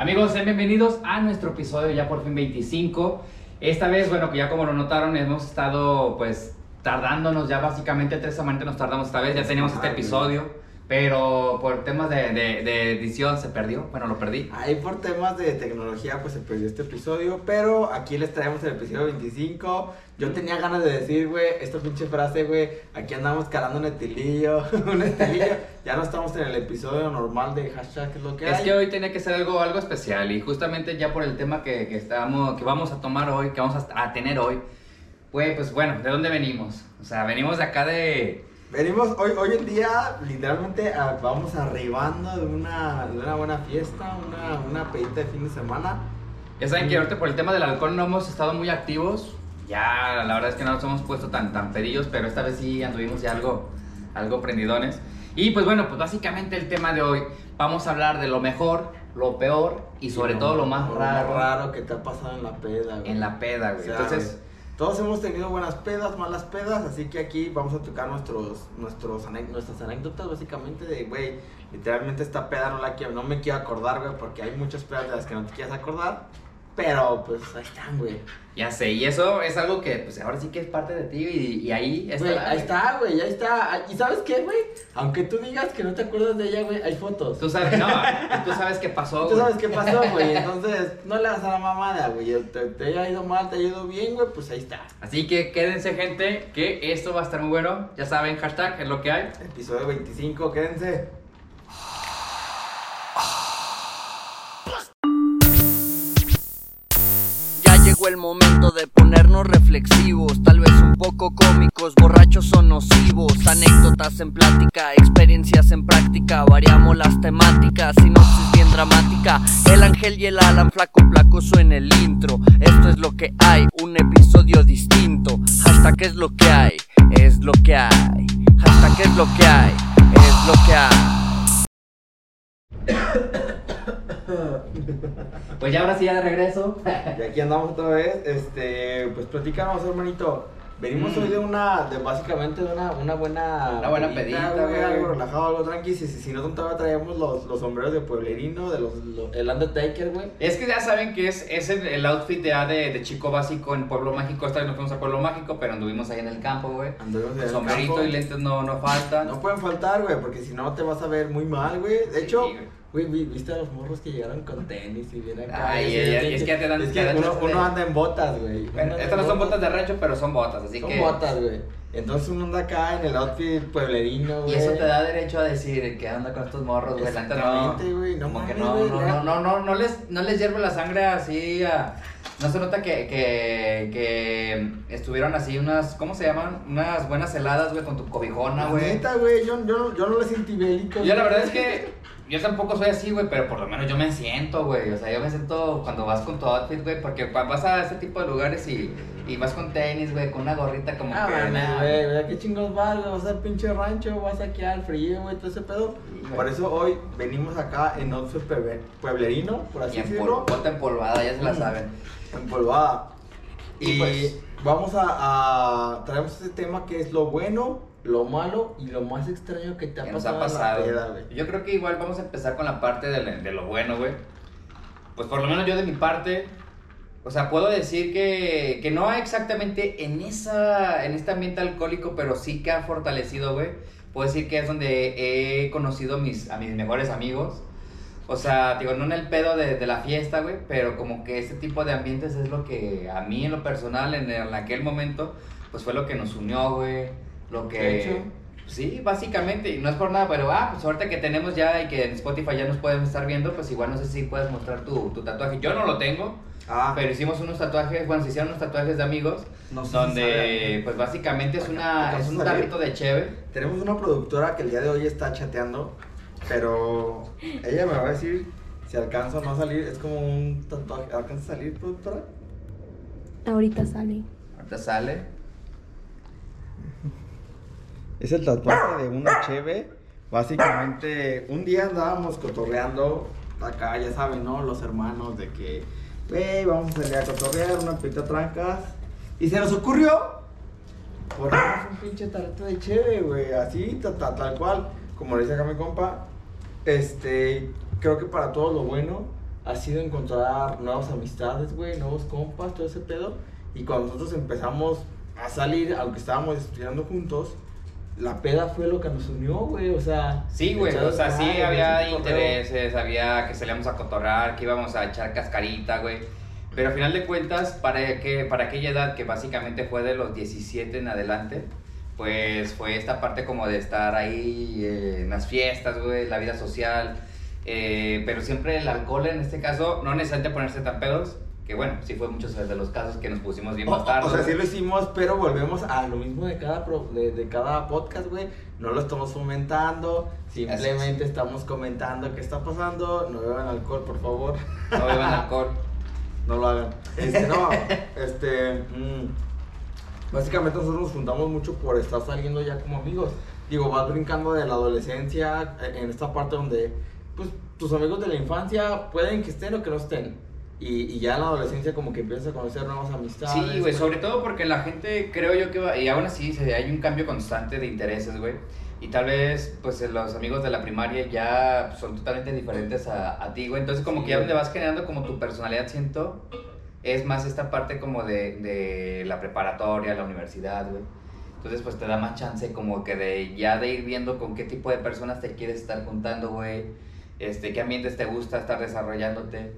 Amigos, sean bienvenidos a nuestro episodio ya por fin 25. Esta vez, bueno, que ya como lo notaron, hemos estado pues tardándonos ya básicamente tres semanas nos tardamos esta vez, ya teníamos este episodio. Pero por temas de, de, de, edición se perdió, bueno, lo perdí. Ahí por temas de tecnología pues se perdió este episodio, pero aquí les traemos el episodio 25. Yo tenía ganas de decir, güey, esta pinche frase, güey, aquí andamos calando un estilillo, un estilillo. ya no estamos en el episodio normal de hashtag, es lo que es hay. que hoy tenía que ser algo, algo especial y justamente ya por el tema que, que, estamos, que vamos a tomar hoy, que vamos a, a tener hoy, pues, pues bueno, ¿de dónde venimos? O sea, venimos de acá de Venimos hoy, hoy en día, literalmente, vamos arribando de una, de una buena fiesta, una, una pedita de fin de semana. Ya saben que ahorita por el tema del alcohol no hemos estado muy activos. Ya, la verdad es que no nos hemos puesto tan, tan pedillos, pero esta vez sí anduvimos ya algo, algo prendidones. Y pues bueno, pues básicamente el tema de hoy, vamos a hablar de lo mejor, lo peor y sobre todo lo más raro. Lo raro que te ha pasado en la peda, güey. En la peda, güey. Entonces... Todos hemos tenido buenas pedas, malas pedas, así que aquí vamos a tocar nuestros, nuestros nuestras anécdotas básicamente de, güey, literalmente esta peda no la quiero, no me quiero acordar, güey, porque hay muchas pedas de las que no te quieres acordar. Pero pues ahí están, güey. Ya sé, y eso es algo que pues ahora sí que es parte de ti y, ahí está. ahí está, güey, ahí está. ¿Y sabes qué, güey? Aunque tú digas que no te acuerdas de ella, güey, hay fotos. Tú sabes, no, tú sabes qué pasó, Tú sabes qué pasó, güey. Entonces, no le das a la mamada, güey. Te, te haya ido mal, te haya ido bien, güey, pues ahí está. Así que quédense, gente, que esto va a estar muy bueno. Ya saben, hashtag es lo que hay. Episodio 25, quédense. El momento de ponernos reflexivos, tal vez un poco cómicos, borrachos o nocivos, anécdotas en plática, experiencias en práctica, variamos las temáticas, sinopsis bien dramática, el ángel y el Alan flaco placoso en el intro, esto es lo que hay, un episodio distinto, hasta que es lo que hay, es lo que hay, hasta que es lo que hay, es lo que hay. Pues ya ahora sí ya de regreso. y aquí andamos otra vez. Este, pues platicamos, hermanito. Venimos hoy de una, de básicamente de una, una buena... Una buena pedita, güey. Algo relajado, algo tranqui. Si, si, no, todavía traíamos los, los sombreros de pueblerino, de los, el Undertaker, güey. Es que ya saben que es, es el, outfit de, de, chico básico en Pueblo Mágico. Esta vez nos fuimos a Pueblo Mágico, pero anduvimos ahí en el campo, güey. Anduvimos en el Sombrerito y lentes no, no faltan. No pueden faltar, güey, porque si no te vas a ver muy mal, güey. De hecho... Güey, ¿viste a los morros que llegaron con tenis y vienen acá? Ay, es, que te dan... Es que uno, anda en botas, güey. estas no son botas de rancho, pero son botas, así que... Son botas, güey. Entonces uno anda acá en el outfit pueblerino, güey. Y eso te da derecho a decir que anda con estos morros, güey. Exactamente, güey. No, como que no, no, no, no, no, no, les, no les hierve la sangre así a... No se nota que, que, que estuvieron así unas, ¿cómo se llaman? Unas buenas heladas, güey, con tu cobijona, güey. Neta, güey, yo, yo, yo no le sentí bélico. Yo la verdad es que yo tampoco soy así, güey, pero por lo menos yo me siento, güey. O sea, yo me siento cuando vas con tu outfit, güey, porque vas a ese tipo de lugares y, y vas con tenis, güey, con una gorrita como ah, que. güey, ¿qué chingos vas? Vas al pinche rancho, vas aquí al frío, güey, todo ese pedo. por eso hoy venimos acá en outfit pueblerino, por así y decirlo. Bota empolvada, ya se la saben. Empolvada. Y, y pues, vamos a, a. Traemos este tema que es lo bueno lo malo y lo más extraño que te ha pasado. Nos ha pasado. yo creo que igual vamos a empezar con la parte de, lo bueno, güey. Pues por lo menos yo de mi parte, o sea, puedo decir que, que no exactamente en, esa, en este ambiente alcohólico, pero sí que ha fortalecido, güey. Puedo decir que es donde he conocido mis, a mis mejores amigos. O sea, digo, no en el pedo de, de la fiesta, güey, pero como que este tipo de ambientes es lo que a mí en lo personal, en, en aquel momento, pues fue lo que nos unió, güey lo que... Sí, básicamente, y no es por nada, pero ah, pues ahorita que tenemos ya y que en Spotify ya nos pueden estar viendo, pues igual no sé si puedes mostrar tu, tu tatuaje. Yo no lo tengo, ah. pero hicimos unos tatuajes, bueno, se hicieron unos tatuajes de amigos, donde pues básicamente es, una, es un tarrito de cheve. Tenemos una productora que el día de hoy está chateando, pero ella me va a decir si alcanza o no a salir, es como un tatuaje, ¿alcanza a salir productora? Ahorita sale. Ahorita sale. Es el tatuaje de una cheve. Básicamente, un día andábamos cotorreando acá, ya saben, ¿no? Los hermanos de que, wey, vamos a salir a cotorrear, una pita trancas. Y se nos ocurrió ponernos un pinche tarrito de cheve, güey, así, tal cual, como le dice acá mi compa. Este, creo que para todo lo bueno ha sido encontrar nuevas amistades, güey, nuevos compas, todo ese pedo. Y cuando nosotros empezamos a salir, aunque estábamos estudiando juntos, la peda fue lo que nos unió, güey, o sea... Sí, güey, o sea, sí había intereses, había que salíamos a cotorrar, que íbamos a echar cascarita, güey. Pero al final de cuentas, para, que, para aquella edad que básicamente fue de los 17 en adelante, pues fue esta parte como de estar ahí eh, en las fiestas, güey, la vida social. eh, pero siempre el alcohol en este caso, no necesariamente ponerse tan pedos, que bueno, sí fue muchos de los casos que nos pusimos bien O, bastardos. o sea, sí lo hicimos, pero volvemos a lo mismo de cada, pro- de, de cada podcast, güey. No lo estamos fomentando, simplemente estamos comentando qué está pasando. No beban alcohol, por favor. No beban alcohol. No lo hagan. Este, no, este. mm, básicamente nosotros nos juntamos mucho por estar saliendo ya como amigos. Digo, vas brincando de la adolescencia eh, en esta parte donde, pues, tus amigos de la infancia pueden que estén o que no estén. Y, y ya en la adolescencia como que empiezas a conocer nuevas amistades. Sí, güey, sobre todo porque la gente creo yo que va, y aún así se- hay un cambio constante de intereses, güey. Y tal vez, pues los amigos de la primaria ya son totalmente diferentes a, a ti, güey. Entonces, como Sí, que ya donde vas generando como tu personalidad, siento, es más esta parte como de, de la preparatoria, la universidad, güey. Entonces, pues te da más chance como que de ya de ir viendo con qué tipo de personas te quieres estar juntando, güey. Este, qué ambientes te gusta estar desarrollándote.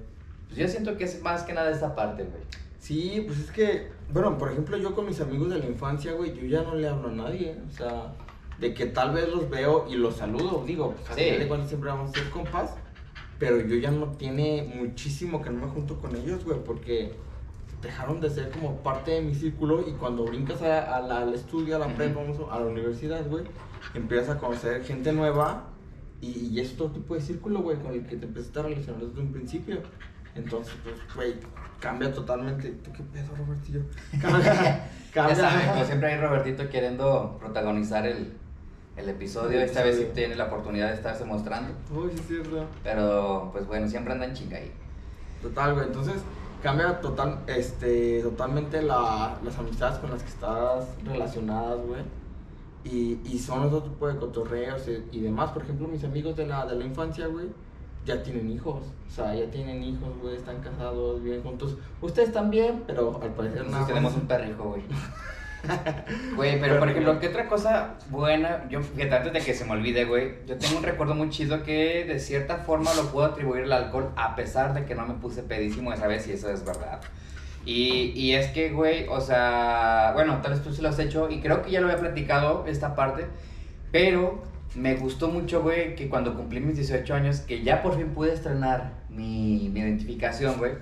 Pues yo siento que es más que nada esta parte, güey. Sí, pues es que, bueno, por ejemplo, yo con mis amigos de la infancia, güey, yo ya no le hablo a nadie. O sea, de que tal vez los veo y los saludo, digo, pues a Sí. final de cuentas siempre vamos a ser compas. Pero yo ya no tiene muchísimo que no me junto con ellos, güey, porque dejaron de ser como parte de mi círculo y cuando brincas a- a la- al estudio, a la prepa, a la universidad, güey, empiezas a conocer gente nueva y, y es otro tipo de círculo, güey, con el que te empiezas a relacionar desde un principio. Entonces, pues, güey, cambia totalmente. ¿Tú qué pedo, Robertillo? Cambia. Ya saben, como cambia. siempre hay Robertito queriendo protagonizar el, el episodio. El Esta vez sí tiene la oportunidad de estarse mostrando. Uy, sí, es cierto. Pero, pues bueno, siempre andan chinga ahí. Total, güey. Entonces, cambia total, este, totalmente la, las amistades con las que estás relacionadas, güey. Y, y son otro tipo de cotorreos y, y demás. Por ejemplo, mis amigos de la, de la infancia, güey, ya tienen hijos. O sea, ya tienen hijos, güey, están casados, viven juntos. Ustedes también, pero al parecer Nosotros nada tenemos un perrijo, güey. Güey, pero por ejemplo, ¿qué otra cosa buena? Yo, fíjate, antes de que se me olvide, güey, yo tengo un recuerdo muy chido que de cierta forma lo puedo atribuir al alcohol, a pesar de que no me puse pedísimo esa vez, y eso es verdad. Y, y es que, güey, o sea, bueno, tal vez tú sí lo has hecho, y creo que ya lo había platicado esta parte, pero me gustó mucho, güey, que cuando cumplí mis 18 años, que ya por fin pude estrenar mi, mi identificación, güey,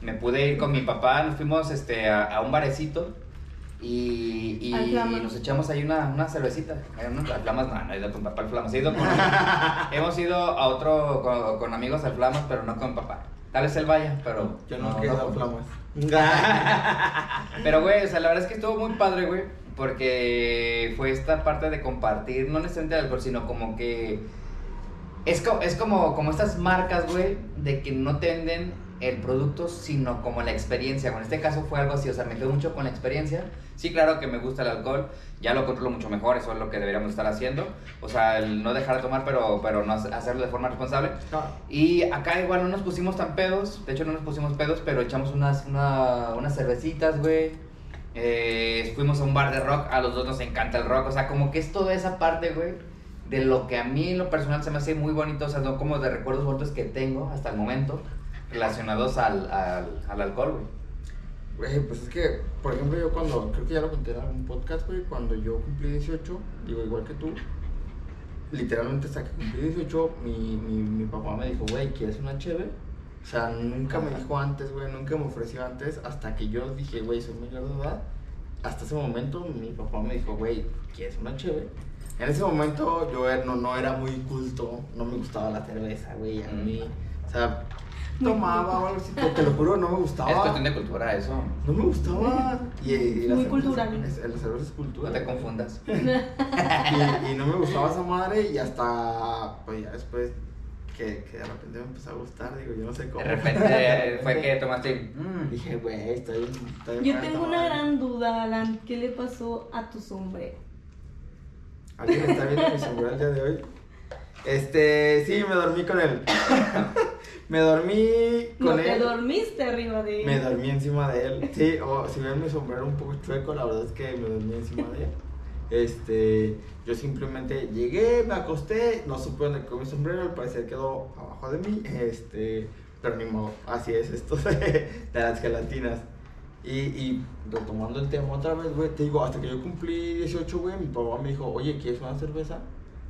me pude ir con mi papá, nos fuimos este, a, a un barecito y, y, nos echamos ahí una, una cervecita. No, al Flamas, no, no he ido con papá al Flamas. He ido con, hemos ido a otro con, con amigos al Flamas, pero no con papá. Tal vez él vaya, pero. Yo no, quiero con- flamas. Pero, güey, o sea, la verdad es que estuvo muy padre, güey. Porque fue esta parte de compartir, no necesariamente el alcohol, sino como que. Es, co- es como, como estas marcas, güey, de que no te venden el producto, sino como la experiencia. En este caso fue algo así, o sea, me quedo mucho con la experiencia. Sí, claro que me gusta el alcohol, ya lo controlo mucho mejor, eso es lo que deberíamos estar haciendo. O sea, el no dejar de tomar, pero, pero no hace- hacerlo de forma responsable. Ah, Y acá igual no nos pusimos tan pedos, de hecho no nos pusimos pedos, pero echamos unas, una- unas cervecitas, güey. Eh, fuimos a un bar de rock, a los dos nos encanta el rock, o sea, como que es toda esa parte, güey, de lo que a mí en lo personal se me hace muy bonito, o sea, no como de recuerdos bonitos que tengo hasta el momento relacionados al, al, al alcohol, güey. Pues es que, por ejemplo, yo cuando, creo que ya lo conté en algún podcast, güey, cuando yo cumplí 18, digo, igual que tú, literalmente hasta que cumplí 18, mi, mi, mi papá me dijo, güey, ¿quieres una cheve? O sea, nunca me dijo antes, güey, nunca me ofreció antes, hasta que yo dije, güey, soy mayor de edad. Hasta ese momento mi papá me dijo, güey, ¿quieres una cheve? En ese momento yo no, no era muy culto, no me gustaba la cerveza, güey, a mí, o sea, tomaba o algo así, te, te lo juro, no me gustaba. Es cuestión de cultura eso, No me gustaba. Y, y la Muy cerveza- cultural. La cerveza es cultura. no te confundas. Y, y no me gustaba esa madre y hasta, pues ya después que, que de repente me empezó a gustar, digo, yo no sé cómo. De repente fue que tomaste... mm, Dije, güey, estoy, estoy Yo tengo una madre". gran duda, Alan. ¿Qué le pasó a tu sombrero? ¿Alguien está viendo mi sombrero el día de hoy? Este, sí, me dormí con él. me dormí No con te él. dormiste arriba de él. Me dormí encima de él. Sí, o si ven mi sombrero un poco chueco, la verdad es que me dormí encima de él. Este, yo simplemente llegué, me acosté, no supe dónde quedó mi sombrero, al parecer quedó abajo de mí. Este, pero ni modo, así es esto de, de las gelatinas. Y, y retomando el tema otra vez, güey, te digo, hasta que yo cumplí 18, güey, mi papá me dijo, oye, ¿quieres una cerveza?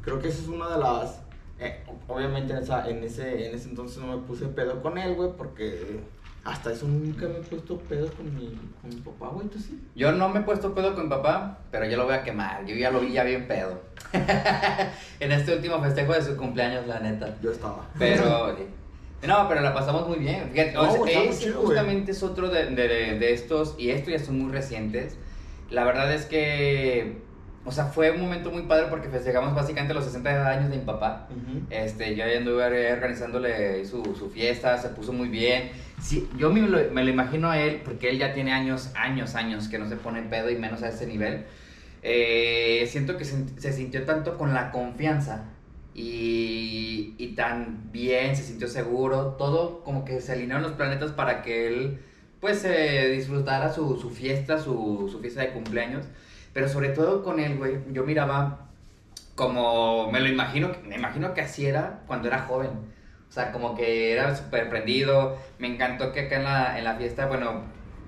Creo que esa es una de las... eh, obviamente en, esa, en, ese, en ese entonces no me puse pedo con él, güey, porque hasta eso nunca me he puesto pedo con mi, con mi papá, güey, ¿tú sí? Yo no me he puesto pedo con mi papá, pero yo lo voy a quemar. Yo ya lo vi ya bien pedo. en este último festejo de su cumpleaños, la neta. Yo estaba. Pero, no, pero la pasamos muy bien. Fíjate, No, o sea, güey, está muy ese chido, güey. justamente es otro de, de- de estos, y estos ya son muy recientes. La verdad es que, o sea, fue un momento muy padre porque festejamos básicamente los 60 años de mi papá. Este, yo anduve organizándole su, su fiesta, se puso muy bien. Sí, yo me lo, me lo imagino a él, porque él ya tiene años, años, años que no se pone pedo y menos a ese nivel. Eh, siento que se, se sintió tanto con la confianza y, y tan bien, se sintió seguro, todo como que se alinearon los planetas para que él pues eh, disfrutara su, su fiesta, su, su fiesta de cumpleaños. Pero sobre todo con él, güey, yo miraba como me lo imagino, me imagino que así era cuando era joven. O sea, como que era súper prendido. Me encantó que acá en la, en la fiesta, bueno,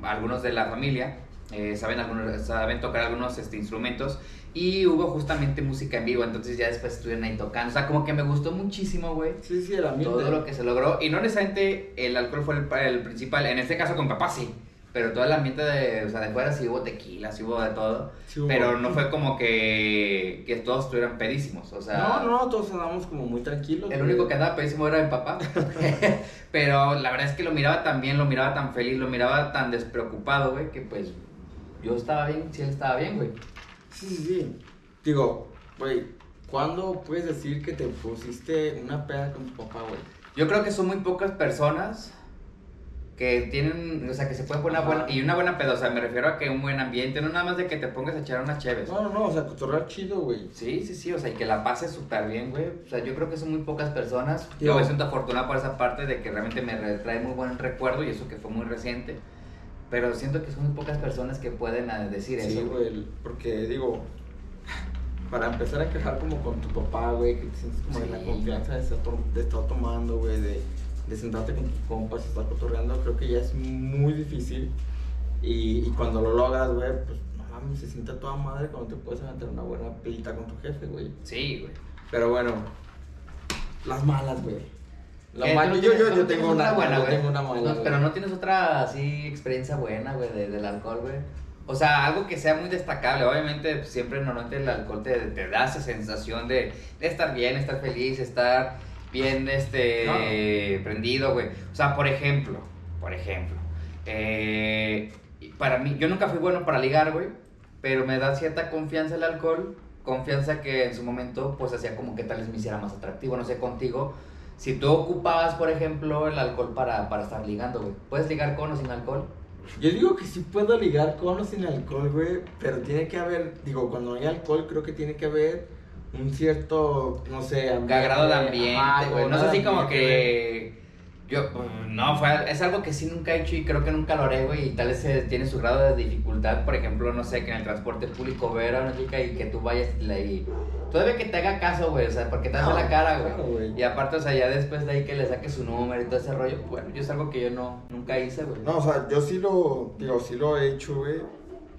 algunos de la familia eh, saben, algunos, saben tocar algunos este, instrumentos. Y hubo justamente música en vivo, entonces ya después estuvieron ahí tocando. O sea, como que me gustó muchísimo, güey. Sí, sí, el ambiente. Todo lo que se logró. Y no necesariamente el alcohol fue el, el principal. En este caso con papá sí. Pero todo el ambiente de, o sea, de fuera sí hubo tequila, sí hubo de todo. Sí hubo. Pero no fue como que, que todos estuvieran pedísimos. O sea, No, no, todos andamos como muy tranquilos. el güey. único que andaba pedísimo era mi papá. Pero la verdad es que lo miraba tan bien, lo miraba tan feliz, lo miraba tan despreocupado, güey, que pues yo estaba bien, si él estaba bien, güey. Sí, sí, sí. Digo, güey, ¿cuándo puedes decir que te pusiste una peda con tu papá, güey? Yo creo que son muy pocas personas que tienen, o sea, que se pueden poner una buena, y una buena pedo, o sea, me refiero a que un buen ambiente, no nada más de que te pongas a echar unas chéves. No, no, no, o sea, cotorrear chido, güey. Sí, sí, sí, o sea, y que la pases súper bien, güey. O sea, yo creo que son muy pocas personas. Yo- me siento afortunado por esa parte de que realmente me trae muy buen recuerdo y eso que fue muy reciente. Pero siento que son muy pocas personas que pueden ah, decir Sí, eso. güey, porque digo, para empezar a quejar como con tu papá, güey, que te sientes como en la Sí. confianza de estar, de estar tomando, güey, de, de sentarte con tus compas y estar cotorreando, creo que ya es muy difícil. Y, y cuando lo logras, güey, pues no mames, se siente toda madre cuando te puedes aventar una buena pedita con tu jefe, güey. Sí, güey. Pero bueno, las malas, güey. La ¿Qué? mala- ¿Tú no yo, yo, yo tengo una, buena, güey? tengo una mala. No, pero no tienes otra así experiencia buena, güey, de- del alcohol, güey. O sea, algo que sea muy destacable. Obviamente, pues, siempre normalmente el alcohol te, te da esa sensación de, de estar bien, estar feliz, estar bien este prendido, güey. O sea, por ejemplo, por ejemplo, eh, para mí, yo nunca fui bueno para ligar, güey, pero me da cierta confianza el alcohol, confianza que en su momento, pues hacía como que tal vez me hiciera más atractivo, no sé, contigo. Si tú ocupabas, por ejemplo, el alcohol para, para estar ligando, güey, ¿puedes ligar con o sin alcohol? Yo digo que sí puedo ligar con o sin alcohol, güey, pero tiene que haber, digo, cuando hay alcohol creo que tiene que haber un cierto, no sé, Un agrado de ambiente, ajá, güey. No es así como ambiente, güey. que. Yo, mm, no, fue, es algo que sí nunca he hecho y creo que nunca lo haré, güey. Y tal vez eh, tiene su grado de dificultad. Por ejemplo, no sé, que en el transporte público ver a una chica y que tú vayas y la- y. Todavía que te haga caso, güey. O sea, porque te hace No, la cara, claro, güey. güey. Y aparte, o sea, ya después de ahí que le saque su número y todo ese rollo. Bueno, yo es algo que yo no, nunca hice, güey. No, o sea, yo sí lo, digo, sí lo he hecho, güey,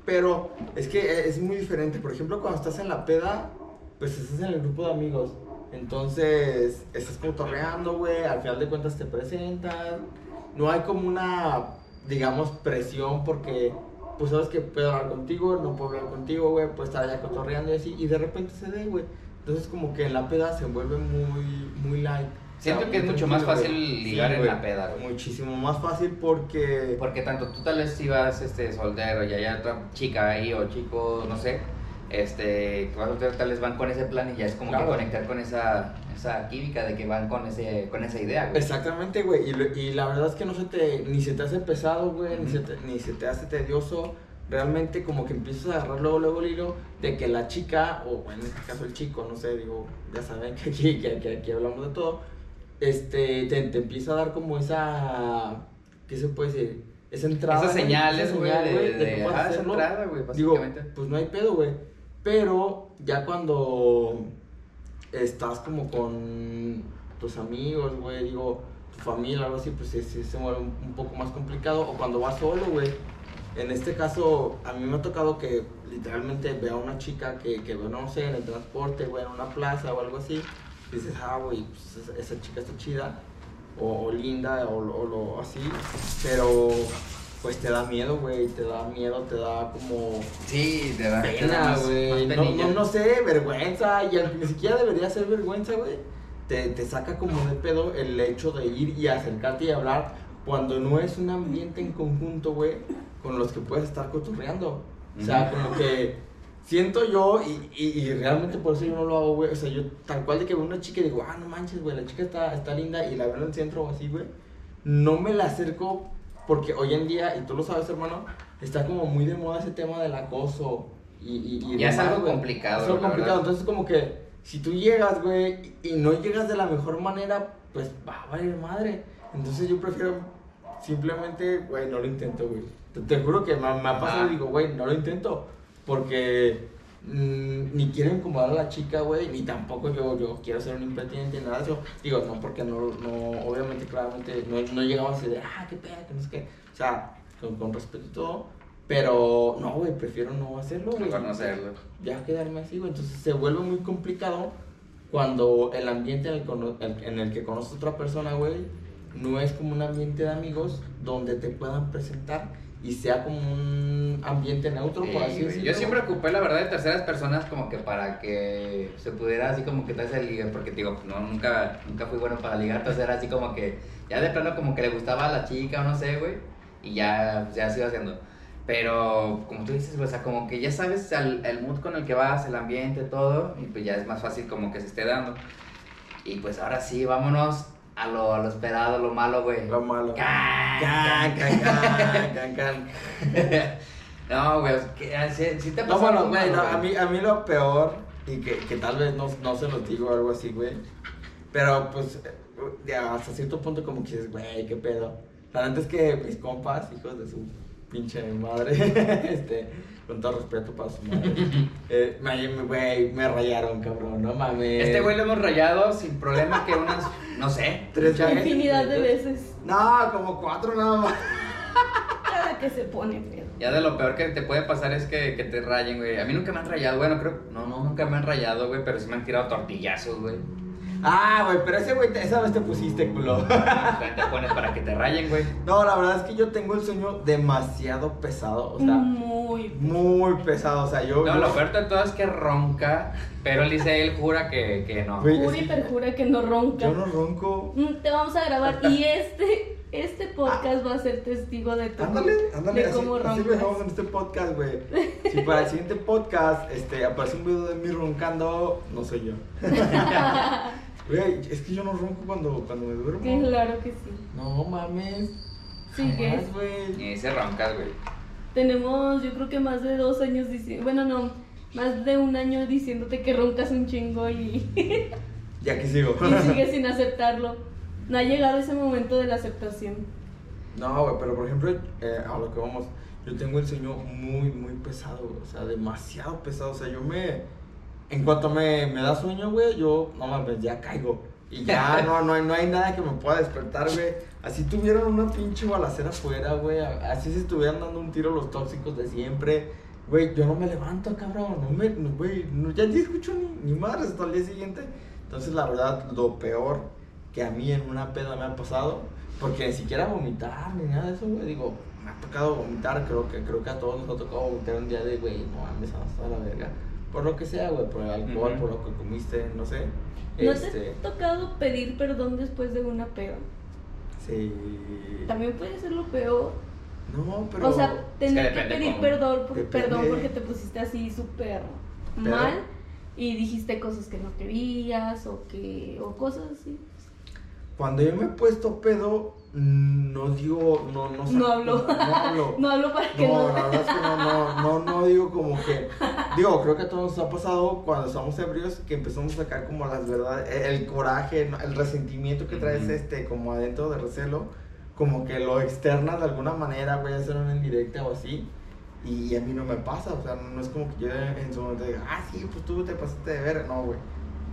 pero es que es muy diferente. Por ejemplo, cuando estás en la peda, pues estás en el grupo de amigos. Entonces, estás cotorreando, güey, al final de cuentas te presentan. No hay como una, digamos, presión porque, pues sabes que puedo hablar contigo, no puedo hablar contigo, güey, puedo estar allá cotorreando y así, y de repente se dé, güey. Entonces, como que en la peda se vuelve muy, muy light. O sea, Siento que es mucho más fácil ligar en güey, la peda, güey. Muchísimo más fácil porque... Porque tanto tú tal vez si vas este, soltero y hay otra chica ahí o chico, no sé, este, que vas soltero tal vez van con ese plan y ya es como Claro. que conectar con esa, esa química de que van con, ese, con esa idea, güey. Exactamente, güey. Y, y la verdad es que no se te, ni se te hace pesado, güey, ni, se te, ni se te hace tedioso. Realmente como que empiezas a agarrar luego, luego el hilo de que la chica, o en este caso el chico, no sé, digo, ya saben que aquí, que, que aquí hablamos de todo, este, te, te empieza a dar como esa, ¿qué se puede decir? Esa entrada. Esas señales, güey, de, de, puedes ah, entrada, güey, Digo, pues no hay pedo, güey. Pero ya cuando estás como con tus amigos, güey, digo, tu familia, algo así, pues se vuelve un, poco más complicado. O cuando vas solo, güey. En este caso, a mí me ha tocado que literalmente vea a una chica que, que no sé, en el transporte, güey, en una plaza o algo así. Y dices, ah, güey, pues esa, esa chica está chida. O, o linda, o, o lo así. Pero, pues te da miedo, güey. Te da miedo, te da como Sí, te da pena, güey. No, no, no sé, vergüenza. Y ni siquiera debería ser vergüenza, güey. Te, te saca como de pedo el hecho de ir y acercarte y hablar cuando no es un ambiente en conjunto, güey, con los que puedes estar cotorreando. O sea, como que siento yo, y, y, y realmente por eso yo no lo hago, güey. O sea, yo tal cual de que veo una chica y digo, ah, no manches, güey, la chica está, está linda y la veo en el centro o así, güey. No me la acerco porque hoy en día, y tú lo sabes, hermano, está como muy de moda ese tema del acoso. Y, y, y Ya es algo complicado, Es algo complicado. verdad. Entonces, como que si tú llegas, güey, y no llegas de la mejor manera, pues va a valer madre. Entonces, yo prefiero simplemente, güey, no lo intento, güey. Te, te juro que me, me ha pasado y digo, güey, no lo intento. Porque mm, ni quiero incomodar a la chica, güey, ni tampoco yo, yo quiero ser un impertinente, nada de eso. Digo, no, porque no, no obviamente, claramente, no, no llegamos así de, ah, qué pedo, que no sé qué. O sea, con, con respeto y todo. Pero, no, güey, prefiero no hacerlo, güey. No hacerlo. Ya quedarme así, güey. Entonces se vuelve muy complicado cuando el ambiente en el, cono- en el que conoces a otra persona, güey, no es como un ambiente de amigos donde te puedan presentar y sea como un ambiente neutro, por así decirlo. Yo siempre ocupé la verdad de terceras personas como que para que se pudiera así como que te hace porque digo, no, nunca, nunca fui bueno para ligar, entonces era así como que ya de plano como que le gustaba a la chica o no sé, güey, y ya, ya se iba haciendo. Pero como tú dices, güey, o sea, como que ya sabes el, el mood con el que vas, el ambiente, todo, y pues ya es más fácil como que se esté dando. Y pues ahora sí, vámonos a lo, a lo esperado, lo malo, güey. Lo malo. Can, Can, can, can, can, can. No, güey, que- ah, te No, pasó bueno, güey, malo, no, a, mí, a mí lo peor, y que, que tal vez no, no se los digo o algo así, güey. Pero pues, ya hasta cierto punto, como que dices, güey, qué pedo. La neta es que mis compas, hijos de su pinche madre, este, con todo respeto para su madre, eh, me, me- güey, me rayaron, cabrón, no mames. Este güey lo hemos rayado sin problema que unas, no sé, Tres veces. Infinidad de veces. No, como cuatro nada más. Cada que se pone pedo. Ya de lo peor que te puede pasar es que, que te rayen, güey. A mí nunca me han rayado, bueno, creo, no, no, nunca me han rayado, güey, pero sí me han tirado tortillazos, güey. Ah, güey, pero ese güey, te- esa vez te pusiste, culo. Te pones para que te rayen, güey. No, la verdad es que yo tengo el sueño demasiado pesado, o sea, Muy. muy pesado, o sea, yo... No, yo- lo peor de todo es que ronca, pero él dice, él jura que, que no. Güey, Jura y que perjura que no ronca. Yo no ronco. Mm, Te vamos a grabar y este, este podcast va a ser testigo de tu Ándale, ándale, de así, cómo así roncas. dejamos en este podcast, güey. Si para el siguiente podcast este, aparece un video de mí roncando, no soy yo. Güey, es que yo no ronco cuando, cuando me duermo. Claro que sí. No mames. Sigues. Jamás, güey. Y se roncas, güey. Tenemos, yo creo que más de dos años diciendo, bueno, no, más de un año diciéndote que roncas un chingo y, y Ya que sigo. sigues sin aceptarlo. No ha llegado ese momento de la aceptación. No, güey, pero por ejemplo, eh, a lo que vamos, yo tengo el sueño muy, muy pesado, o sea, demasiado pesado, o sea, yo me, en cuanto me, me da sueño, güey, yo, no mames, ya caigo, y ya no, no, hay, no hay nada que me pueda despertar, güey, así tuvieron una pinche balacera afuera, güey, así se estuvieran dando un tiro los tóxicos de siempre, güey, yo no me levanto, cabrón, no me, no, güey, no, ya ni escucho ni, ni madres hasta el día siguiente, entonces la verdad, lo peor que a mí en una peda me ha pasado, porque ni siquiera vomitar ni nada de eso, güey. Digo, me ha tocado vomitar, creo que, creo que a todos nos ha tocado vomitar un día de, güey, no mames, hasta la verga. Por lo que sea, güey, por el alcohol, por lo que comiste, no sé. ¿No este, te ha tocado pedir perdón después de una peda? sí. También puede ser lo peor. No, pero. o sea, tener que, pedir cómo. perdón, por- perdón porque te pusiste así súper mal y dijiste cosas que no querías o que o cosas así. cuando yo me he puesto pedo, no digo, no, no, No hablo. No, hablo. No hablo para que No, no. la verdad es que no, no, no, no digo como que. Digo, creo que a todos nos ha pasado cuando estamos ebrios que empezamos a sacar como las verdades, el, el coraje, ¿no? el resentimiento que traes Ujú. este, como adentro de recelo, como que lo externas de alguna manera, voy a hacer una indirecta o así. Y a mí no me pasa, o sea, no es como que yo en su momento diga, ah, sí, pues tú te pasaste de ver, no, güey.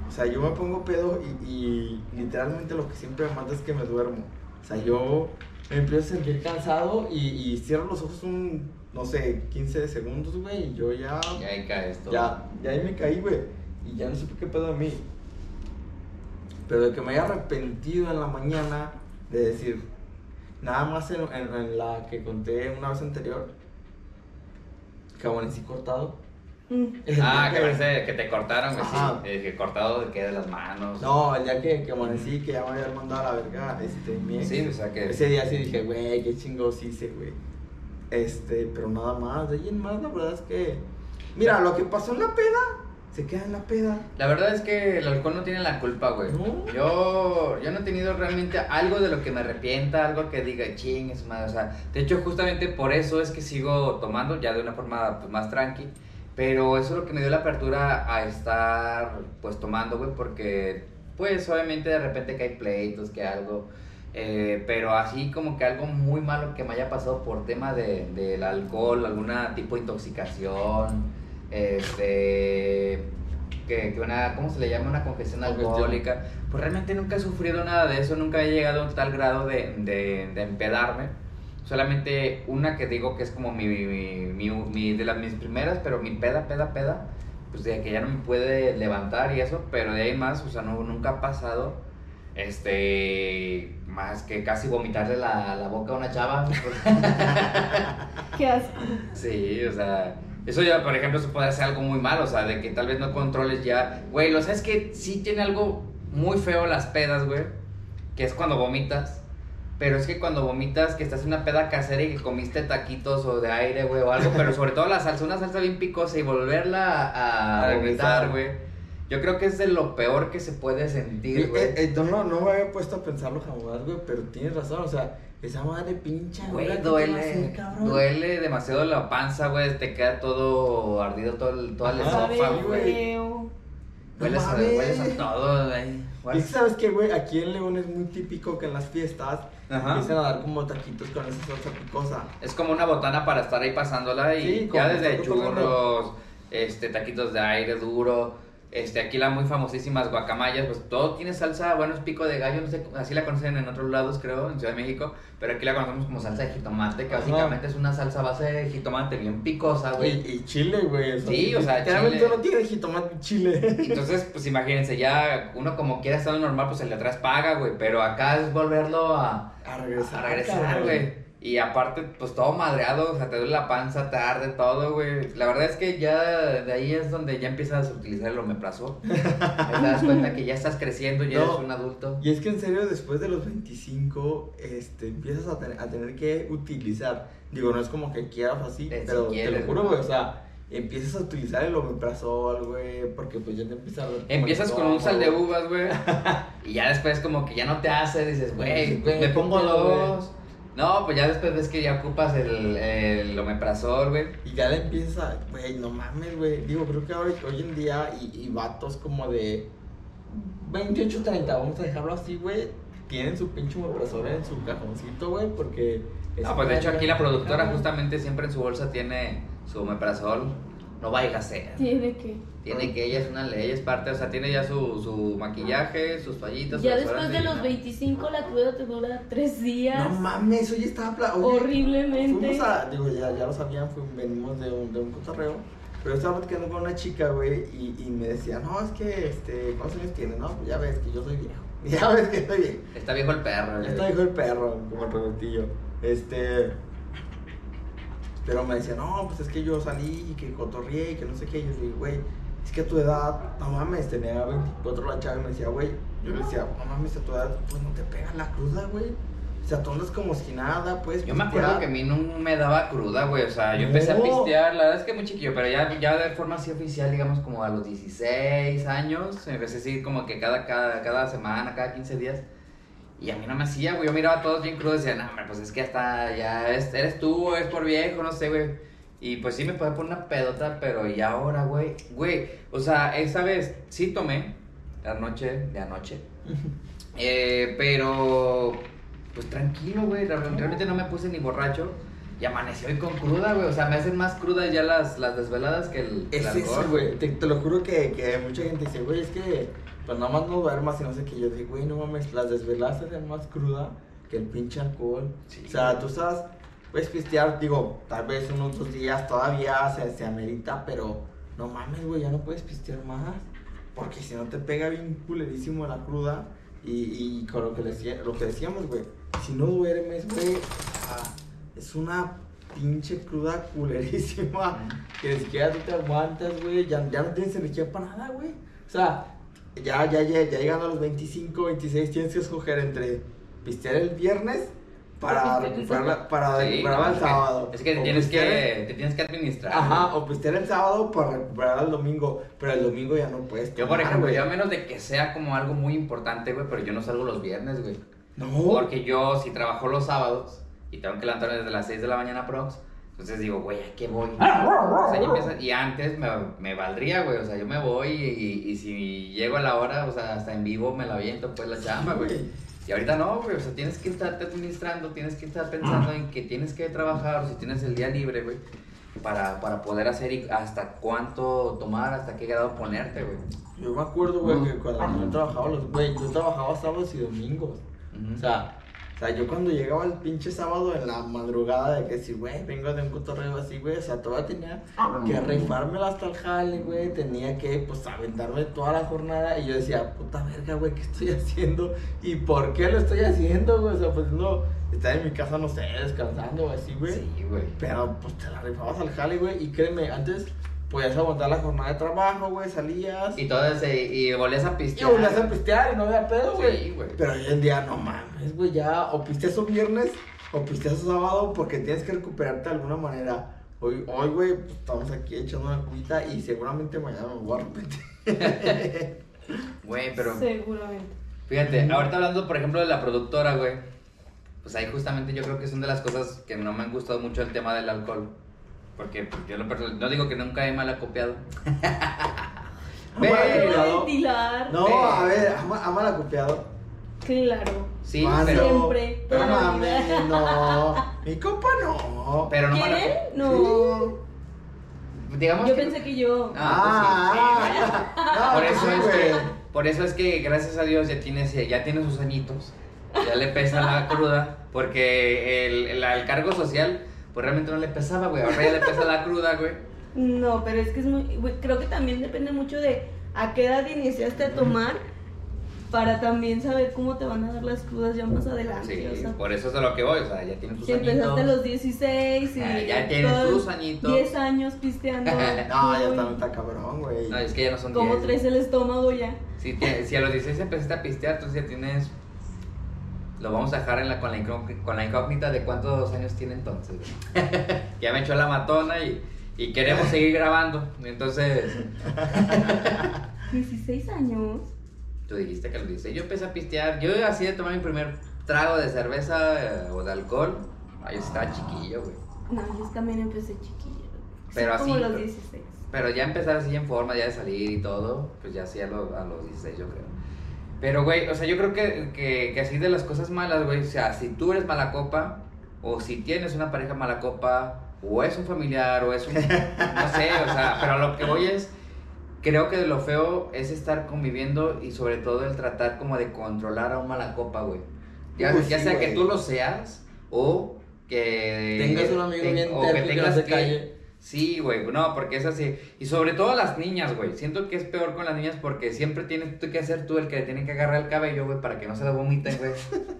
O sea, yo me pongo pedo y, y literalmente lo que siempre me mata es que me duermo. O sea, yo me empiezo a sentir cansado y, y cierro los ojos un, no sé, 15 segundos, güey, y yo ya, Y ahí caes todo. ya, ya ahí me caí, güey. Y ya no supe qué pedo de mí. Pero de que me haya arrepentido en la mañana de decir, nada más en, en- en la que conté una vez anterior, que amanecí cortado. Mm. Ah, que parece que te cortaron, güey. Ajá. Sí. Eh, que cortado de que de las manos. No, el día que, que amanecí, que ya me había mandado a la verga, este, mi ex. Sí, o sea que. Ese día sí dije, güey, qué chingos hice, güey. Este, pero nada más, de ahí en más, la verdad es que. Mira, lo que pasó en la peda, se queda en la peda. La verdad es que el alcohol no tiene la culpa, güey. No. Yo, yo no he tenido realmente algo de lo que me arrepienta, algo que diga, ching, es más. O sea, de hecho, justamente por eso es que sigo tomando, ya de una forma pues, más tranqui. Pero eso es lo que me dio la apertura a estar, pues, tomando, güey, porque, pues, obviamente de repente que hay pleitos, que algo. eh, pero así como que algo muy malo que me haya pasado por tema de, del alcohol, alguna tipo de intoxicación, este, que, que una, ¿cómo se le llama? Una congestión alcohólica. Pues realmente nunca he sufrido nada de eso, nunca he llegado a tal grado de, de, de empedarme. Solamente una que digo que es como mi, mi, mi- mi- de las mis primeras, pero mi peda, peda, peda, pues de que ya no me puede levantar y eso, pero de ahí más, o sea, no, nunca ha pasado, este, más que casi vomitarle la, la boca a una chava. Qué asco. Sí, o sea, eso ya, por ejemplo, eso puede ser algo muy malo, o sea, de que tal vez no controles ya. Güey, lo sabes que sí tiene algo muy feo las pedas, güey, que es cuando vomitas. Pero es que cuando vomitas, que estás en una peda casera y que comiste taquitos o de aire, güey, o algo, pero sobre todo la salsa, una salsa bien picosa y volverla a, A vomitar, güey. Yo creo que es de lo peor que se puede sentir, Eh, güey. eh, eh, no, no, no me había puesto a pensarlo jamás, güey, pero tienes razón, o sea, esa madre pincha, Güey, ¿qué te va a duele, hacer, duele demasiado la panza, güey, te queda todo ardido, todo el, todo el Ajá, Sabe esófago, güey. Hueles, a, hueles a todo, güey. Y sabes qué, güey, aquí en León es muy típico que en las fiestas Ajá. empiezan a dar como taquitos con esa salsa picosa. Es como una botana para estar ahí pasándola y Sí, ya desde churros, este, taquitos de aire duro, este, aquí las muy famosísimas guacamayas, pues todo tiene salsa, bueno, es pico de gallo, no sé, así la conocen en otros lados, creo, en Ciudad de México, pero aquí la conocemos como salsa de jitomate, que Ajá. básicamente es una salsa base de jitomate bien picosa, Y, güey. y chile, güey. Sí, o sea, chile. no tiene jitomate y chile. Entonces, pues imagínense, ya uno como quiera estando normal, pues el de atrás paga, güey, pero acá es volverlo a... A regresar. Güey. Y aparte, pues todo madreado, o sea, te duele la panza tarde, todo, güey. La verdad es que ya de ahí es donde ya empiezas a utilizar el omeprazol. Te das cuenta que ya estás creciendo, ya No. eres un adulto. Y es que en serio, después de los 25, este, empiezas a, tener- a tener que utilizar. Digo, no es como que quieras así, Eh, si pero te lo juro, güey. O sea, empiezas a utilizar el omeprazol, güey, porque pues ya te empieza a. Empiezas con un sal de uvas, güey. Y ya después como que ya no te hace, dices, güey, me ¿qué pongo dos. No, pues ya después ves que ya ocupas el, el omeprazol, güey. Y ya le empiezas a, güey, no mames, güey. Digo, creo que ahora, hoy en día, y, y vatos como de 28, 30, vamos a dejarlo así, güey. Tienen su pinche omeprazol en su cajoncito, güey, porque. No, pues de hecho aquí la productora justamente siempre en su bolsa tiene su omeprazol. No vaya a ser. Tiene que. Tiene que ella es una ley, es parte, o sea, tiene ya su, su maquillaje, sus toallitas. Ya después de los no. 25 la cruda te dura 3 días. No mames, oye, estaba. pla- oye, Horriblemente. Fuimos a, digo, ya, ya lo sabían, fue- venimos de un, de un cotorreo. Pero estaba platicando con una chica, güey, y, y me decía, no, es que, este, ¿cuántos años tienes? No, pues ya ves que yo soy viejo. Ya ves que estoy viejo. Está viejo el perro. Ya güey. está dijo el perro, como el Robertillo. Este. Pero me decía, no, pues es que yo salí y que cotorrié y que no sé qué. Y yo le dije, güey, es que a tu edad, no mames, tenía 24 la chava y me decía, güey, yo le decía, no mames, a tu edad, pues no te pega la cruda, güey. O sea, tú andas como si nada, pues. Yo me acuerdo que a mí no me daba cruda, güey. O sea, yo empecé a pistear, la verdad es que muy chiquillo, pero ya, ya de forma así oficial, digamos, como a los 16 años, empecé a seguir como que cada, cada, cada semana, cada 15 días. Y a mí no me hacía, güey. Yo miraba a todos bien crudos y decía, no, hombre, pues es que hasta ya es- eres tú, es por viejo, no sé, güey. Y pues sí me puede poner una pedota, pero y ahora, güey. Güey, o sea, esa vez sí tomé, la noche de anoche. Eh, pero, pues tranquilo, güey. Real- Realmente no me puse ni borracho. Y amanecí hoy con cruda, güey. O sea, me hacen más crudas ya las, las desveladas que el, Es eso, güey. Te, te lo juro que, que mucha gente dice, güey, es que pues nada más no duermas y no sé qué. Yo digo, güey, no mames, las desveladas te hacen más cruda que el pinche alcohol. Sí. O sea, tú estás, puedes pistear, digo, tal vez unos dos días todavía se, se amerita, pero no mames, güey, ya no puedes pistear más. Porque si no te pega bien culerísimo la cruda. Y, y con lo que, le lo que decíamos, güey, si no duermes, güey, sea, es una pinche cruda culerísima. Que ni siquiera tú te aguantas, güey. Ya, ya no tienes energía para nada, güey. O sea, ya, ya, ya, ya llegando a los 25, 26, tienes que escoger entre pistear el viernes para recuperarla, sábado. para Sí, recuperarla no, el es que- sábado. Es que te tienes que, te tienes que administrar. Ajá, o pistear el sábado para recuperar el domingo. Pero el domingo ya no puedes. Yo, por tomar, ejemplo, güey. yo a menos de que sea como algo muy importante, güey, pero yo no salgo los viernes, güey. No. Porque yo, si trabajo los sábados y tengo que levantarme desde las 6 de la mañana prox, entonces digo, güey, ¿a qué voy? O sea, ya empieza- y antes me, me valdría, güey, o sea, yo me voy y, y si llego a la hora, o sea, hasta en vivo me la aviento, pues, la chamba, güey. Y ahorita no, güey, o sea, tienes que estarte administrando, tienes que estar pensando en que tienes que trabajar, o si tienes el día libre, güey, para, para poder hacer y hasta cuánto tomar, hasta qué grado ponerte, güey. Yo me acuerdo, güey, que cuando yo trabajaba los. Güey, yo trabajaba sábados y domingos. O sea, o sea, yo cuando llegaba el pinche sábado en la madrugada de que si, güey, vengo de un cotorreo así, güey, o sea, todavía tenía que rifármela hasta el jale, güey, tenía que, pues, aventarme toda la jornada y yo decía, puta verga, güey, ¿qué estoy haciendo? ¿Y por qué lo estoy haciendo, güey? O sea, pues, no, estar en mi casa, no sé, descansando o así, güey. Sí, güey. Pero, pues, te la rifabas al jale, güey, y créeme, antes podías aguantar la jornada de trabajo, güey, salías... Y todo ese, y volvías a Y pistear. volvías a pistear y no había pedo, güey. Sí, güey. Pero hoy en día, no mames, güey, ya o pisteas un viernes o pisteas un sábado porque tienes que recuperarte de alguna manera. Hoy, hoy, güey, pues, estamos aquí echando una cubita y seguramente mañana me voy a arrepentir. Güey, pero Seguramente. fíjate, ahorita hablando, por ejemplo, de la productora, güey. Pues ahí justamente yo creo que son de las cosas que no me han gustado mucho el tema del alcohol. Porque pues, yo lo personal- no digo que nunca he mal acopiado. Pero- ventilar. No, a ver, ama, ama la copiado. Claro. Sí, Mano, pero, Siempre, No mames, no. Mi compa no. pero no mal ¿Quién? No. Digamos Yo que- pensé que yo. Ah, pues sí, ah, por eso sí, es que, por eso es que gracias a Dios ya tiene, ya tiene sus añitos, ya le pesa la cruda, porque el, el, el cargo social, pues realmente no le pesaba, güey, ahora ya le pesa la cruda, güey. No, pero es que es muy. güey, Creo que también depende mucho de a qué edad iniciaste a tomar para también saber cómo te van a dar las crudas ya más adelante. Sí, o sea, por eso es a lo que voy, o sea, ya tiene sus si empezaste a los 16 y. Ah, ya tienes tus añitos. 10 años pisteando. No, ya está, está cabrón, güey. No, es que ya no son Como 10. traes el estómago ya. Si, te- si a los 16 empezaste a pistear, entonces ya tienes... Lo vamos a dejar en la, con, la incógnita, con la incógnita de cuántos años tiene entonces. ya me echó la matona y, y queremos seguir grabando. Entonces, 16 años. tú dijiste que los 16 yo empecé a pistear. Yo así de tomar mi primer trago de cerveza eh, o de alcohol. Ahí estaba chiquillo, güey. No, yo también empecé chiquilla. Pero Sí, como así, los pero- 16. Pero ya empezar así en forma, ya de salir y todo, pues ya sí a, lo- a los 16 yo creo. Pero, güey, o sea, yo creo que, que, que así de las cosas malas, güey, o sea, si tú eres mala copa, o si tienes una pareja mala copa, o es un familiar, o es un... no sé, o sea, pero a lo que voy es, creo que lo feo es estar conviviendo y sobre todo el tratar como de controlar a un mala copa, güey. Ya, Uy, ya sí, sea que tú lo seas, o que... Tengas un amigo bien o que tengas que- calle. Sí, güey, no, porque es así. Y sobre todo las niñas, güey. Siento que es peor con las niñas porque siempre tienes tú que ser tú el que le tiene que agarrar el cabello, güey, para que no se lo vomiten, güey.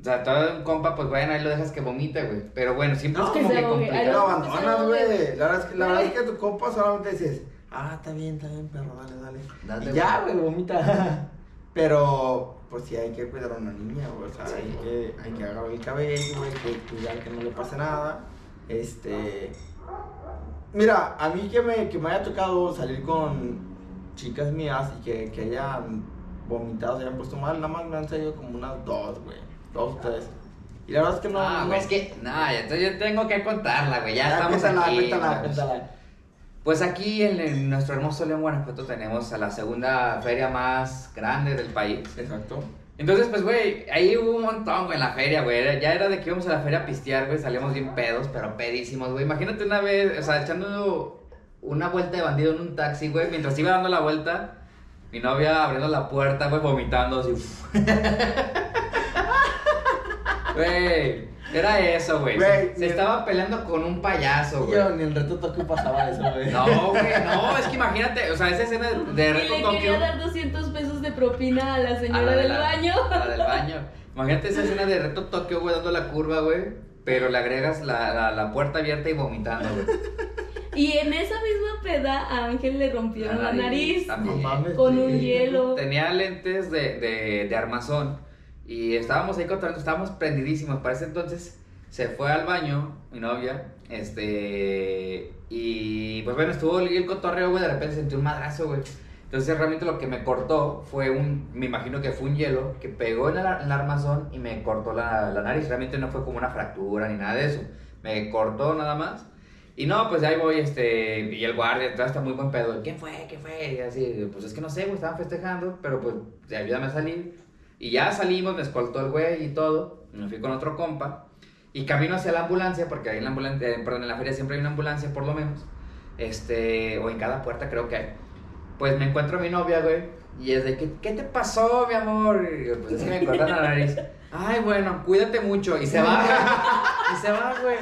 O sea, todo un compa, pues vayan ahí lo dejas que vomite, güey. Pero bueno, siempre No, es como que que. Lo complicado. no. abandonas, güey. La verdad es que, la verdad es que tu compa solamente dices, ah, está bien, está bien, perro, dale, dale. Date, y ya, güey. vomita. Pero, pues sí hay que cuidar a una niña, güey. O sea, Sí. hay que, hay que agarrar el cabello, güey, que cuidar que no le pase nada. Este. Mira, a mí que me, que me haya tocado salir con chicas mías y que, que hayan vomitados, se habían puesto mal. Nada más me han salido como unas dos, güey. Dos, tres. Y la verdad es que no. Ah, no- güey, es que, no, entonces yo tengo que contarla, güey, ya, Ya, estamos cuéntala, aquí. cuéntala. Pues aquí en, en nuestro hermoso León, Guanajuato, tenemos a la segunda feria más grande del país. Exacto. Entonces, pues, güey, ahí hubo un montón, güey, en la feria, güey. Ya era de que íbamos a la feria a pistear, güey, salíamos bien pedos, pero pedísimos, güey. Imagínate una vez, o sea, echando una vuelta de bandido en un taxi, güey, mientras iba dando la vuelta, mi novia abriendo la puerta, güey, vomitando así. Güey, era eso, güey. Se estaba peleando con un payaso, güey. Yo ni el reto Tokio pasaba eso, güey. No, güey, no, es que imagínate, o sea, esa escena de, de Y Reto le Tokio. quería dar 200 pesos de propina a la a señora la de del la- baño. a la del baño. Imagínate esa escena de Reto Tokio, güey, dando la curva, güey. Pero le agregas la, la, la puerta abierta y vomitando, güey. Y en esa misma peda a Ángel le rompieron la nariz con un hielo. Tenía lentes de, de, de armazón. Y estábamos ahí controlando, estábamos prendidísimos. Para ese entonces se fue al baño, mi novia. Este. Y pues bueno, estuvo el, el cotorreo, güey. De repente sentí un madrazo, güey. Entonces realmente lo que me cortó fue un. Me imagino que fue un hielo que pegó en el, el armazón y me cortó la, la nariz. Realmente no fue como una fractura ni nada de eso. Me cortó nada más. Y no, pues ahí voy, este, y el guardia, todo está muy buen pedo. ¿Quién fue? ¿Qué fue? Y así, pues es que no sé, güey, estaban festejando, pero pues, ayúdame a salir. Y ya salimos, me escoltó el güey y todo. Me fui con otro compa. Y camino hacia la ambulancia, porque ahí en la ambulancia, eh, la feria siempre hay una ambulancia, por lo menos. Este, o en cada puerta creo que hay. Pues me encuentro a mi novia, güey. Y es de, ¿qué, qué te pasó, mi amor? Pues es que me cortaron la nariz. Ay, bueno, cuídate mucho. Y se va, güey. Y se va, güey.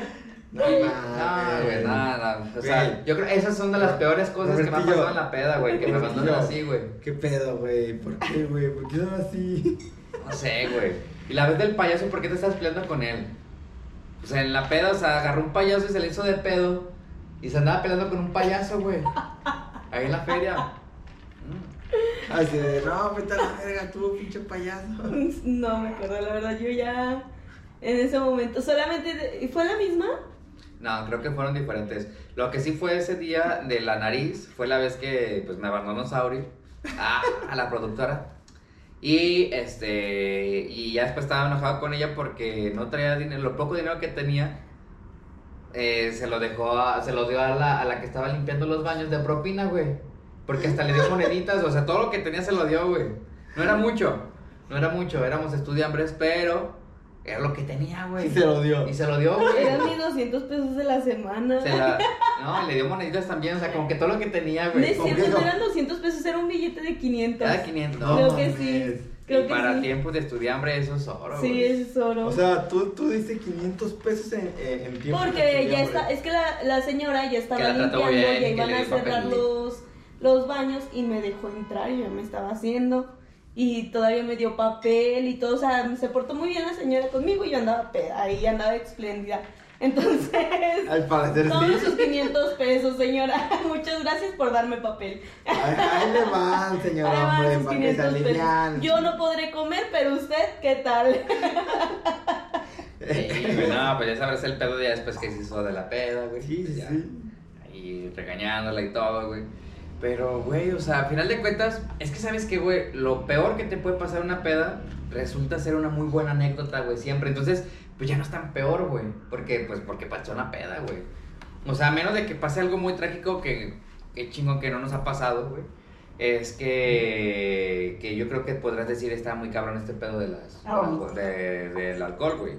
No, No, güey, nada, O sea, Güey. yo creo que esas son de las peores cosas que me han pasado en la peda, güey. Que me abandonan así, güey. ¿Qué pedo, güey? ¿Por qué, güey? ¿Por qué son así? No sé, güey. Y la vez del payaso, ¿por qué te estás peleando con él? O sea, en la peda, o sea, agarró un payaso y se le hizo de pedo. Y se andaba peleando con un payaso, güey. Ahí en la feria. Así de, no, vete a la verga, tú, pinche payaso. No me acuerdo, la verdad, yo ya en ese momento solamente de- fue la misma. No, creo que fueron diferentes. Lo que sí fue ese día de la nariz fue la vez que pues me abandonó Sauri a, a la productora. Y este y ya después estaba enojado con ella porque no traía dinero, lo poco dinero que tenía eh, se lo dejó a- se lo dio a la, a la que estaba limpiando los baños de propina, güey. Porque hasta le dio moneditas, o sea, todo lo que tenía se lo dio, güey. No era mucho, no era mucho, éramos estudiambres, pero era lo que tenía, güey. Y se lo dio. Y se lo dio, güey. Eran mis 200 pesos de la semana. Se la, no, y le dio moneditas también, o sea, como que todo lo que tenía, güey. es cierto, eran 200 pesos, era un billete de 500. Cada 500. No, Creo que sí. Creo y que para sí. tiempos de estudiambre eso es oro, Sí, güey. es oro. O sea, tú, tú diste 500 pesos en, en, en tiempo. de Porque ya está, es que la, la señora ya estaba limpiando, bien, ya iban a cerrar de- los, los baños y me dejó entrar y yo me estaba haciendo. Y todavía me dio papel y todo, o sea, se portó muy bien la señora conmigo y yo andaba peda, ahí andaba espléndida. Entonces, Al parecer todos sí. sus 500 pesos, señora. Muchas gracias por darme papel. Ahí, le van, señor Ahí van hombre, sus para que se 500 pesos. alivian. Yo no podré comer, pero usted, ¿qué tal? Sí, güey, no, pues ya sabrás el pedo ya después que se hizo de la peda, güey. Sí, Pues sí, ya, sí. Ahí regañándola y todo, güey. Pero, güey, o sea, a final de cuentas, es que sabes que, güey, lo peor que te puede pasar una peda resulta ser una muy buena anécdota, güey, siempre. Entonces, pues ya no es tan peor, güey. Porque, pues, porque pasó una peda, güey. O sea, a menos de que pase algo muy trágico que, que chingón que no nos ha pasado, güey. Es que, que yo creo que podrás decir está muy cabrón este pedo de las, de- del alcohol, güey.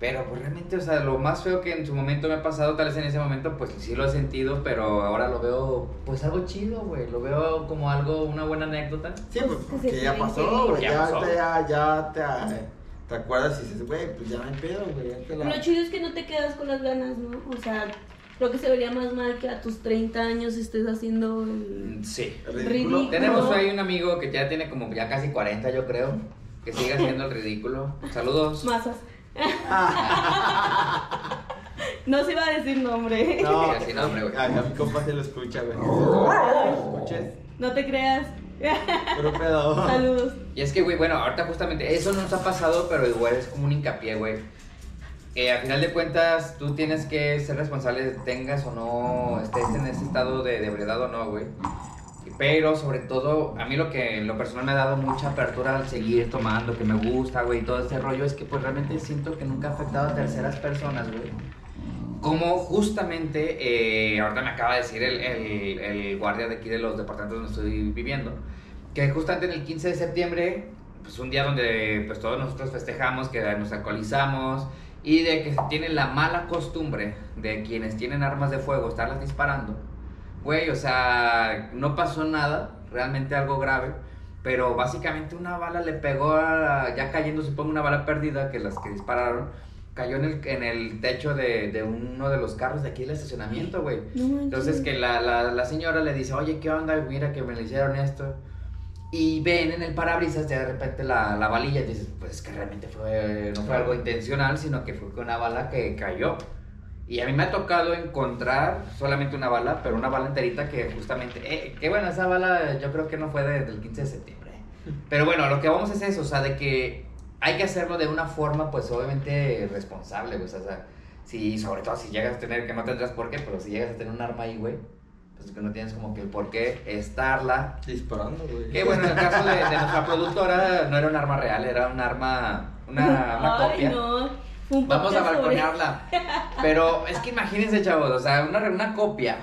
Pero pues realmente, o sea, lo más feo que en su momento me ha pasado, tal vez en ese momento, pues sí lo he sentido, pero ahora lo veo, pues algo chido, güey. Lo veo como algo, una buena anécdota. Sí, pues porque ya pasó, güey. Ya pasó. te, ya, ya te, te acuerdas y dices, güey, pues ya hay pedo, güey. la- Lo chido es que no te quedas con las ganas, ¿no? O sea, creo que se vería más mal que a tus 30 años estés haciendo el... Sí. Ridículo. Tenemos ahí un amigo que ya tiene como ya casi 40, yo creo, que sigue haciendo el ridículo. Saludos. masas. No se iba a decir nombre. No, Sí, sin nombre, güey. A, mi compa se lo escucha, güey. Escuches. No te creas. Pero pedo. Saludos. Y es que, güey, bueno, ahorita justamente eso no nos ha pasado, pero igual es como un hincapié, güey. Eh, a final de cuentas, tú tienes que ser responsable, tengas o no, estés en ese estado de, de ebriedad o no, güey. Pero sobre todo, a mí lo que en lo personal me ha dado mucha apertura al seguir tomando, que me gusta, güey, todo este rollo, es que pues realmente siento que nunca ha afectado a terceras personas, güey. Como justamente, eh, ahorita me acaba de decir el, el, el guardia de aquí de los departamentos donde estoy viviendo, que justamente en el 15 de septiembre, pues un día donde pues todos nosotros festejamos, que nos alcoholizamos y de que se tiene la mala costumbre de quienes tienen armas de fuego estarlas disparando. Güey, o sea, no pasó nada, realmente algo grave, pero básicamente una bala le pegó a, ya cayendo, supongo, una bala perdida que las que dispararon, cayó en el, en el techo de, de uno de los carros de aquí del estacionamiento, güey. No. Entonces que la, la, la señora le dice, oye, ¿qué onda? Mira que me le hicieron esto. Y ven en el parabrisas de repente la, la balilla y dices, pues es que realmente fue, no fue algo intencional, sino que fue una bala que cayó. Y a mí me ha tocado encontrar solamente una bala, pero una bala enterita que justamente, eh, que bueno, esa bala yo creo que no fue desde el 15 de septiembre. Pero bueno, lo que vamos es eso, o sea, de que hay que hacerlo de una forma, pues obviamente responsable, güey, o sea, si, sobre todo si llegas a tener, que no tendrás por qué, pero si llegas a tener un arma ahí, güey, pues que no tienes como que el por qué estarla Disparando, güey. que bueno, en el caso de, de nuestra productora no era un arma real, era un arma, una, una Ay, copia. no. Un Vamos a balconearla. Pero es que imagínense, chavos, o sea, una, una copia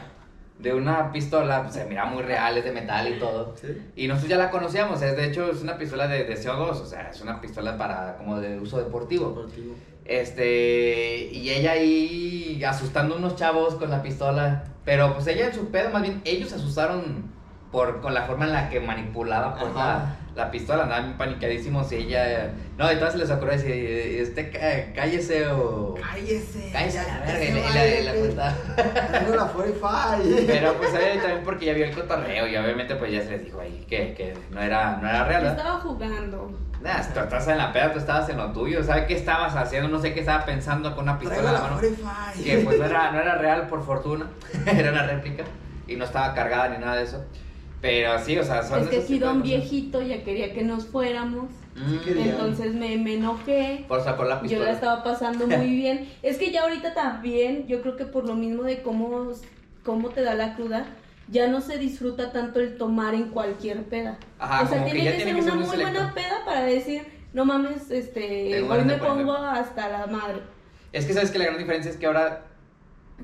de una pistola, pues, se mira muy real, es de metal y todo. Sí. Y nosotros ya la conocíamos, es, de hecho es una pistola de, de CO2, o sea, es una pistola para como de uso deportivo. Deportivo. Este, y ella ahí asustando a unos chavos con la pistola. Pero pues ella en su pedo, más bien, ellos se asustaron por, con la forma en la que manipulaba pues, Ajá. La, la pistola, andaban panicadísimos y ella. No, entonces les ocurrió decir, este, cá- cállese o. Cállese. Cállese a la verga. Y la, y la- la la 45. Pero pues ella también porque ya vio el cotorreo y obviamente pues ya se les dijo ahí que, que no, era, no era real. ¿verdad? Estaba jugando. Nah, tú estás en la peda, tú estabas en lo tuyo. ¿Sabes qué estabas haciendo? No sé qué estaba pensando con una pistola Traigo en la la mano. 45. Que pues no era, no era real por fortuna. era una réplica. Y no estaba cargada ni nada de eso. Pero sí, o sea, son Es que aquí don viejito ya quería que nos fuéramos. Mm, quería. Entonces me, me enojé. Por sacó la Yo pistola. la estaba pasando muy bien. Es que ya ahorita también, yo creo que por lo mismo de cómo, cómo te da la cruda, ya no se disfruta tanto el tomar en cualquier peda. Ajá, o sea, que tiene que, tiene ser que una muy selecto. buena peda para decir, no mames, este, hoy me pongo hasta la madre. Es que sabes que la gran diferencia es que ahora,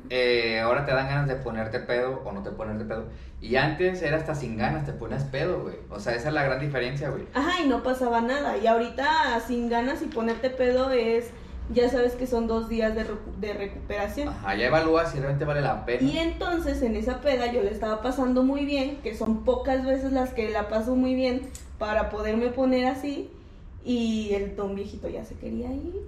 eh, ahora te dan ganas de ponerte pedo o no te ponerte pedo. Y antes era hasta sin ganas, te ponías pedo, güey. O sea, esa es la gran diferencia, güey. Ajá, y no pasaba nada. Y ahorita sin ganas y ponerte pedo es, ya sabes que son dos días de, recu- de recuperación. Ajá, ya evalúas si realmente vale la pena. Y entonces en esa peda yo le estaba pasando muy bien, que son pocas veces las que la paso muy bien para poderme poner así. Y el don viejito ya se quería ir.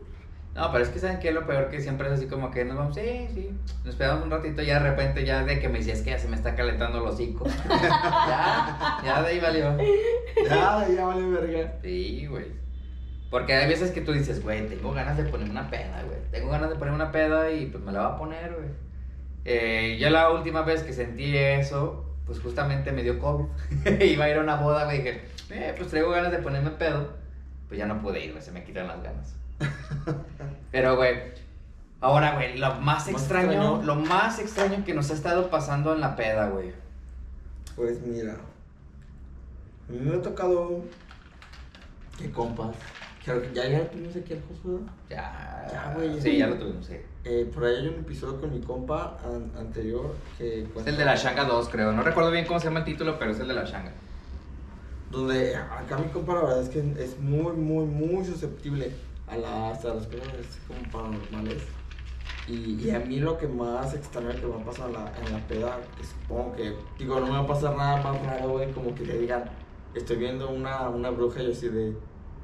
No, pero es que saben que lo peor que siempre es así como que nos vamos, sí, sí, nos esperamos un ratito y ya de repente ya de que me decías que ya se me está calentando el hocico. ya, ya de ahí valió. Ya, ya vale verga. Sí, güey. Porque hay veces que tú dices, güey, tengo ganas de poner una peda, güey. Tengo ganas de poner una peda y pues me la voy a poner, güey. Eh, yo la última vez que sentí eso, pues justamente me dio COVID. Iba a ir a una boda, güey, dije, eh, pues traigo ganas de ponerme pedo. Pues ya no pude ir, güey, se me quitan las ganas. Pero, güey, ahora, güey, lo más extraño, extraño. lo más extraño que nos ha estado pasando en la peda, güey. Pues mira, a mí me ha tocado que compas, ya, ya tuvimos aquí al Josué. Ya, Ya, güey. Sí, ya lo tuvimos, sí. Eh, por ahí hay un episodio con mi compa an- anterior que Es el de la Shanga 2, creo. No recuerdo bien cómo se llama el título, pero es el de la Shanga. Donde acá mi compa la verdad es que es muy, muy, muy susceptible a, la, hasta las cosas así como paranormales. Y, y a mí lo que más extraño que me ha pasado en la, en la peda, que supongo que, digo, no me va a pasar nada más raro, güey, como que te digan, estoy viendo una, una bruja y yo así de,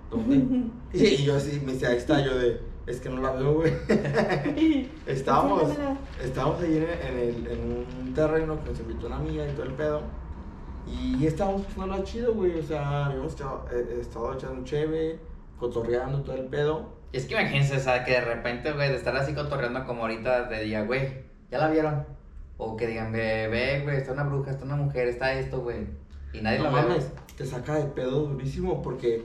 ¿dónde? y yo así, me dice, ahí está, yo de, es que no la veo, güey. estábamos, estábamos ahí en, el, en un terreno que nos invitó una amiga y todo el pedo. Y estábamos pasando chido, güey. O sea, habíamos estado, eh, estado echando cheve, cotorreando todo el pedo. Y es que imagínense, o sea, que de repente, güey, de estar así cotorreando como ahorita, te diga, güey, ¿ya la vieron? O que digan, ve, ve, güey, está una bruja, está una mujer, está esto, güey. Y nadie no ve. mames, te saca de pedo durísimo porque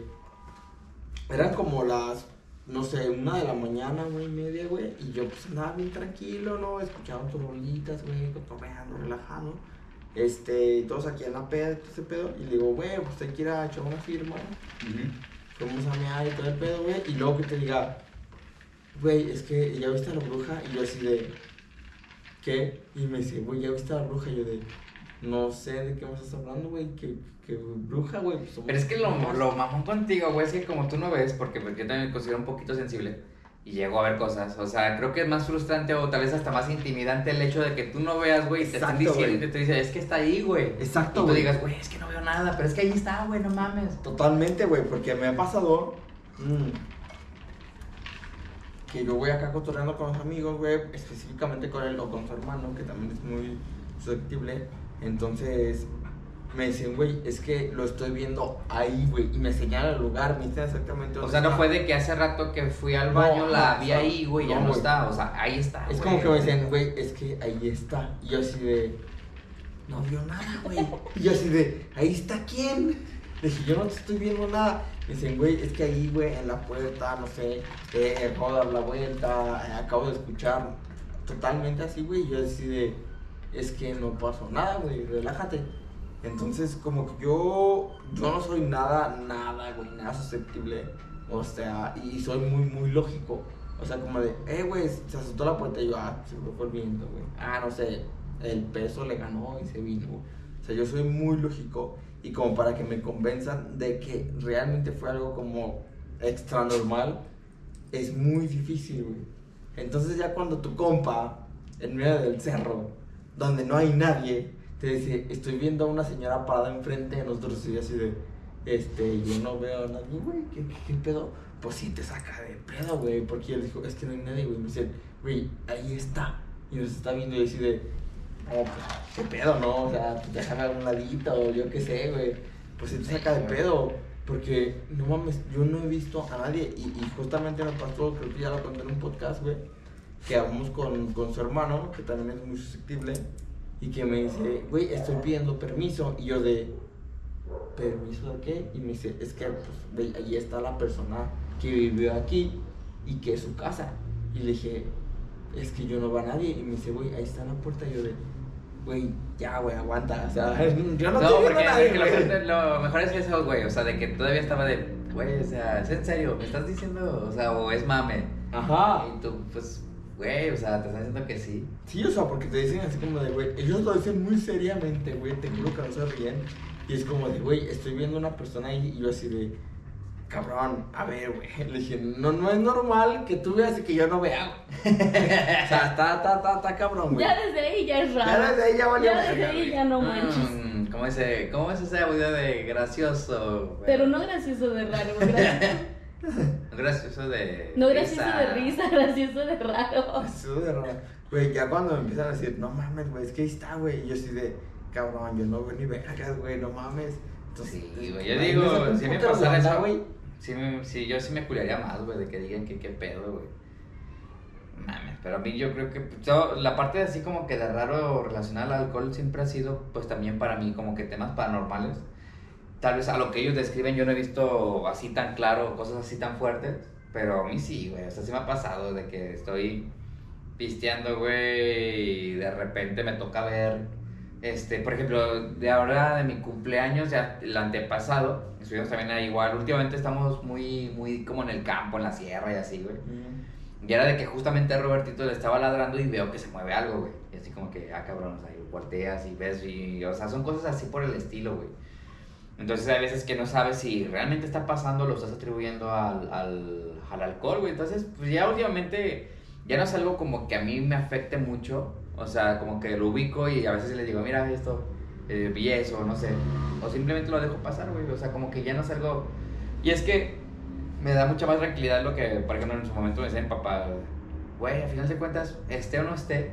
eran como las, no sé, una de la mañana, güey, media, güey. Y yo pues andaba bien tranquilo, ¿no? Escuchaba tus rolitas, güey, cotorreando, relajado. Este, y todos aquí en la peda, todo ese pedo. Y le digo, güey, pues que ir a echar una firma. Fuimos a mear y todo el pedo, güey. Y luego que te diga, güey, es que ya viste a la bruja. Y yo así de, ¿qué? Y me dice, güey, ya viste a la bruja. Y yo de, no sé de qué me estás hablando, güey. Que, que bruja, güey. Pues Pero es que lo, compas". lo mamón contigo, güey, es que como tú no ves, porque pues, yo también me considero un poquito sensible y llego a ver cosas. O sea, creo que es más frustrante o tal vez hasta más intimidante el hecho de que tú no veas, güey, y te están diciendo y te dicen, es que está ahí, güey. Exacto, Y tú digas, güey, es que no veo nada, pero es que ahí está, güey, no mames. Totalmente, güey, porque me ha pasado mm, que yo voy acá cotorreando con los amigos, güey, específicamente con él o con su hermano, que también es muy susceptible. Entonces me dicen, güey, es que lo estoy viendo ahí, güey, y me señala el lugar, me dicen exactamente O dónde sea, no fue de que hace rato que fui al No, baño, la vi o ahí, güey, ya no, está. O sea, ahí está. Es como que me dicen, güey, es que ahí está. Y yo así de, no vio nada, güey. Y yo así de, ahí está quién. Le dije, yo no te estoy viendo nada. Me dicen, güey, es que ahí, güey, en la puerta, no sé, eh, acabo de dar la vuelta, eh, acabo de escuchar. Totalmente así, güey. Y yo así de, es que no pasó nada, güey, relájate. Entonces, como que yo, no soy nada, nada, güey, nada susceptible. O sea, y soy muy, muy lógico. O sea, como de, eh, güey, se asustó la puerta y yo, ah, se fue el viento, güey. Ah, no sé, el peso le ganó y se vino. güey. O sea, yo soy muy lógico y como para que me convenzan de que realmente fue algo como extra normal, es muy difícil, güey. Entonces ya cuando tu compa, en medio del cerro, donde no hay nadie, te dice, estoy viendo a una señora parada enfrente de nosotros y así de, este, yo no veo a nadie, güey, ¿qué, qué, qué pedo? Pues sí te saca de pedo, güey, porque él dijo, es que no hay nadie, güey, me dice, güey, ahí está, y nos está viendo y así de, no, pues, qué pedo, ¿no? O sea, pues déjame a un ladito, o yo qué sé, güey, pues sí te saca de pedo. Porque, no mames, yo no he visto a nadie. Y, y justamente me pasó, creo que ya lo conté en un podcast, güey. Que hablamos con, con su hermano, que también es muy susceptible. Y que me dice, güey, estoy pidiendo permiso. Y yo de, ¿permiso de qué? Y me dice, es que, pues, güey, ahí está la persona que vivió aquí y que es su casa. Y le dije, es que yo no veo a nadie. Y me dice, güey, ahí está la puerta. Y yo de, güey, ya, güey, aguanta. O sea, yo no, No, estoy viendo porque a nadie, lo, peor- lo mejor es eso, güey. O sea, de que todavía estaba de, güey, o sea, ¿es en serio? ¿Me estás diciendo? O sea, o es mame. Ajá. Y tú, pues, güey, o sea, te están diciendo que sí. Sí, o sea, porque te dicen así como de, güey, ellos lo dicen muy seriamente, güey, te juro que no se ríen. Y es como de, güey, estoy viendo una persona ahí y yo así de, cabrón, a ver, güey. Le dije, no, no es normal que tú veas y que yo no vea, güey. o sea, está, está, está, está cabrón, güey. Ya desde ahí ya es raro. Ya desde ahí ya valió Ya desde ahí güey. ya no manches. Mm, ¿cómo, ese, ¿Cómo es ese audio de gracioso? güey? Pero no gracioso de raro, gracioso, Gracioso de. no gracioso de risa, gracioso de raro. Eso de raro. Güey, ya cuando me empiezan a decir, no mames, güey, es que ahí está, güey. Y yo así de, cabrón, yo no veo ni vergas, güey, no mames. Entonces, Sí, güey, yo digo, si me pasara eso, güey. sí, me- sí, yo sí me culiaría más, güey, de que digan que qué pedo, güey. Mames, pero a mí yo creo que pues, yo- la parte así como que de raro relacionada al alcohol siempre ha sido, pues también para mí, como que temas paranormales. Tal vez a lo que ellos describen yo no he visto así tan claro, cosas así tan fuertes, pero a mí sí, güey, o sea, sí me ha pasado de que estoy pisteando, güey, y de repente me toca ver, este, por ejemplo, de ahora de mi cumpleaños, ya el antepasado, estuvimos también ahí igual, últimamente estamos muy, muy como en el campo, en la sierra y así, güey. Y era de que justamente Robertito le estaba ladrando y veo que se mueve algo, güey. Y así como que, ah, cabrón, o sea, volteas y ves, y, o sea, son cosas así por el estilo, güey. Entonces hay veces que no sabes si realmente está pasando, lo estás atribuyendo al, al, al alcohol, güey. Entonces, pues ya últimamente, ya no es algo como que a mí me afecte mucho. O sea, como que lo ubico y a veces le digo, mira esto, eh, vi eso, no sé. O simplemente lo dejo pasar, güey. O sea, como que ya no es algo... Y es que me da mucha más tranquilidad lo que, por ejemplo, en su momento me decía mi papá, güey, al final de cuentas, esté o no esté,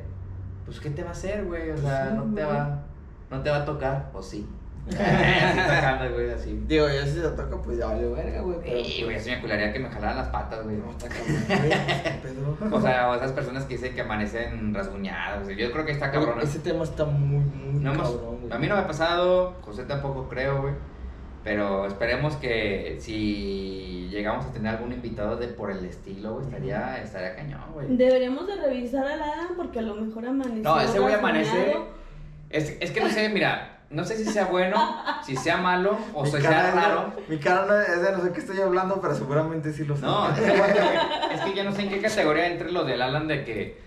pues ¿qué te va a hacer, güey? O sea, Sí, no te va, no te va a tocar, o sí. Así tocando, güey, así. Digo, yo si se toca, pues ya vale verga, güey. Y, güey, así me cularía que me jalaran las patas, güey. No, está cabrón. O sea, o esas personas que dicen que amanecen rasguñadas. Yo creo que está cabrón. Ese tema está muy, muy No cabrón, güey. a mí no me ha pasado, José tampoco creo, güey. Pero esperemos que si llegamos a tener algún invitado de por el estilo, güey, estaría, estaría cañón, güey. Deberíamos de revisar a Adam porque a lo mejor amaneció No, ese güey amanece-. Es, es que no sé, mira, no sé si sea bueno, si sea malo o Mi si sea raro. Mi cara no es de no sé qué estoy hablando, pero seguramente sí lo sé. No, es que, es que ya no sé en qué categoría entre lo del Alan de que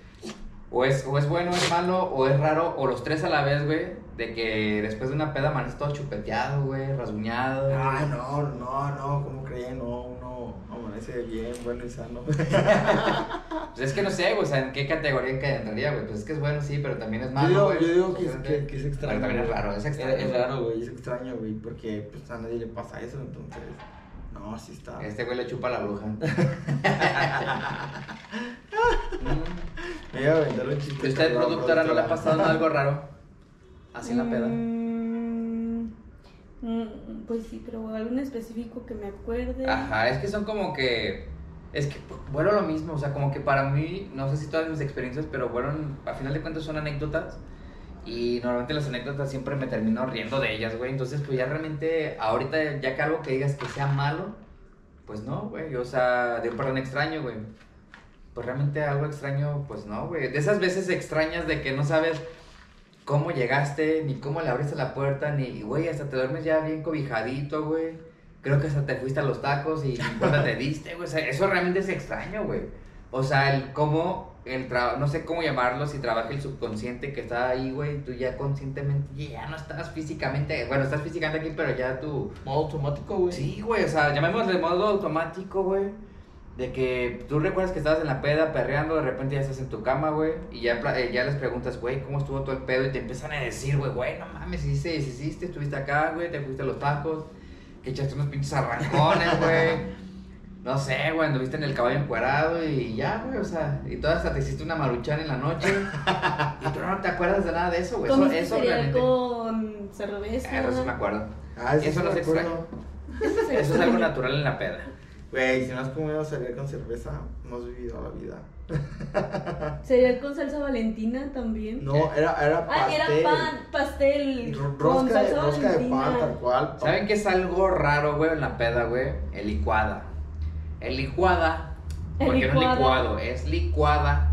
o es, o es bueno, es malo, o es raro, o los tres a la vez, güey. De que después de una peda amaneces todo chupeteado, güey, rasguñado. Ay, no, no, no, ¿cómo creen? No, uno amanece bien, bueno y sano. Pues es que no sé, güey, o sea, en qué categoría entraría, güey. Pues es que es bueno, sí, pero también es Yo malo. digo, güey. yo digo que, es, Obviamente. que, que es extraño. Pero también es raro, es extraño. Es, es raro, güey, es extraño, güey, porque pues a nadie le pasa eso, entonces. No, sí está. Este güey le chupa la bruja. Me iba a aventar un chiste. ¿Y usted, productora, no le ha pasado algo raro? Así en la peda. Mm, pues sí, pero algo en específico que me acuerde. Ajá, es que son como que. Es que bueno lo mismo, o sea, como que para mí, no sé si todas mis experiencias, pero fueron, a final de cuentas son anécdotas. Y normalmente las anécdotas siempre me termino riendo de ellas, güey. Entonces, pues ya realmente, ahorita, ya que algo que digas que sea malo, pues no, güey. O sea, de un perdón extraño, güey. Pues realmente algo extraño, pues no, güey. De esas veces extrañas de que no sabes cómo llegaste, ni cómo le abriste la puerta, ni, güey, hasta te duermes ya bien cobijadito, güey. Creo que hasta te fuiste a los tacos y ni cuenta te diste, güey. O sea, eso realmente es extraño, güey. O sea, el cómo, el tra- no sé cómo llamarlo, si trabaja el subconsciente que está ahí, güey, tú ya conscientemente, ya no estás físicamente, bueno, estás físicamente aquí, pero ya tú... Modo automático, güey. Sí, güey, o sea, llamémosle modo automático, güey. De que tú recuerdas que estabas en la peda perreando, de repente ya estás en tu cama, güey. Y ya, eh, ya les preguntas, güey, ¿cómo estuvo todo el pedo? Y te empiezan a decir, güey, güey, no mames, hiciste, hiciste, estuviste acá, güey, te fuiste a los tacos, que echaste unos pinches arrancones, güey. No sé, güey, anduviste en el caballo encuerado y ya, güey, o sea, y toda hasta te hiciste una maruchan en la noche. y tú no te acuerdas de nada de eso, güey. Eso, eso realmente. con cerveza. Ah, Eso sí me acuerdo. Ah, Eso no es acuerdo. Eso es Eso es algo natural en la peda. Güey, si no has comido cereal con cerveza, no has vivido la vida. Cereal con salsa valentina también. No, era, era Ah, pastel. era pan, pastel. Ro- con Rosca, de, salsa rosca de pan, tal cual. ¿Saben qué es algo raro, güey, en la peda, güey? El licuada. El licuada, El porque no es licuada. licuado, es licuada.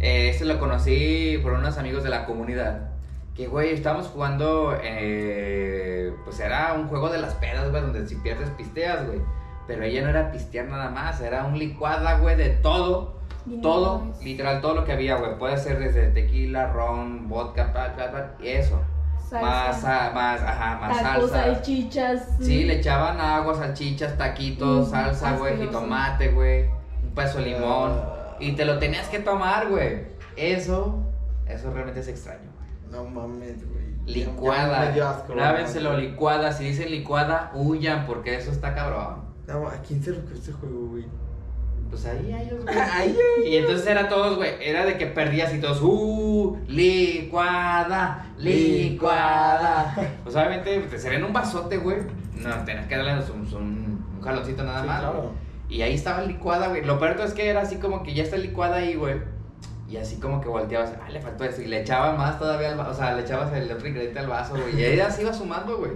Eh, este lo conocí por unos amigos de la comunidad. Que, güey, estábamos jugando, eh, pues era un juego de las pedas, güey, donde si pierdes pisteas, güey. Pero ella no era pistear nada más, era un licuada, güey, de todo. Y no Todo, mames. literal, todo lo que había, güey. Puede ser desde tequila, ron, vodka, pa, pa, pa, y eso. Salsa. Más, sa- más, ajá, más Tacos, salsa. salchichas. Sí, le echaban agua, salchichas, taquitos, Mm, salsa, güey, jitomate, güey, un pedazo de limón. Ah. Y te lo tenías que tomar, güey. Eso, eso realmente es extraño, güey. No mames, güey. Licuada. Dio asco, Grábenselo, ¿no? licuada. Si dicen licuada, huyan, porque eso está cabrón. No, ¿a quién se ocurrió este juego, güey? Pues ahí a ellos, güey. Y entonces era todos, güey, era de que perdías y todos, uh, licuada, licuada. Pues obviamente te servían un vasote, güey. No, tenías que darle un, un, un jaloncito nada Sí, más. claro. güey. Y ahí estaba licuada, güey. Lo peor es que era así como que ya está licuada ahí, güey. Y así como que volteabas, ah, le faltó eso. Y le echabas más todavía al vaso, o sea, le echabas el otro ingrediente al vaso, güey. Y ahí así iba sumando, güey.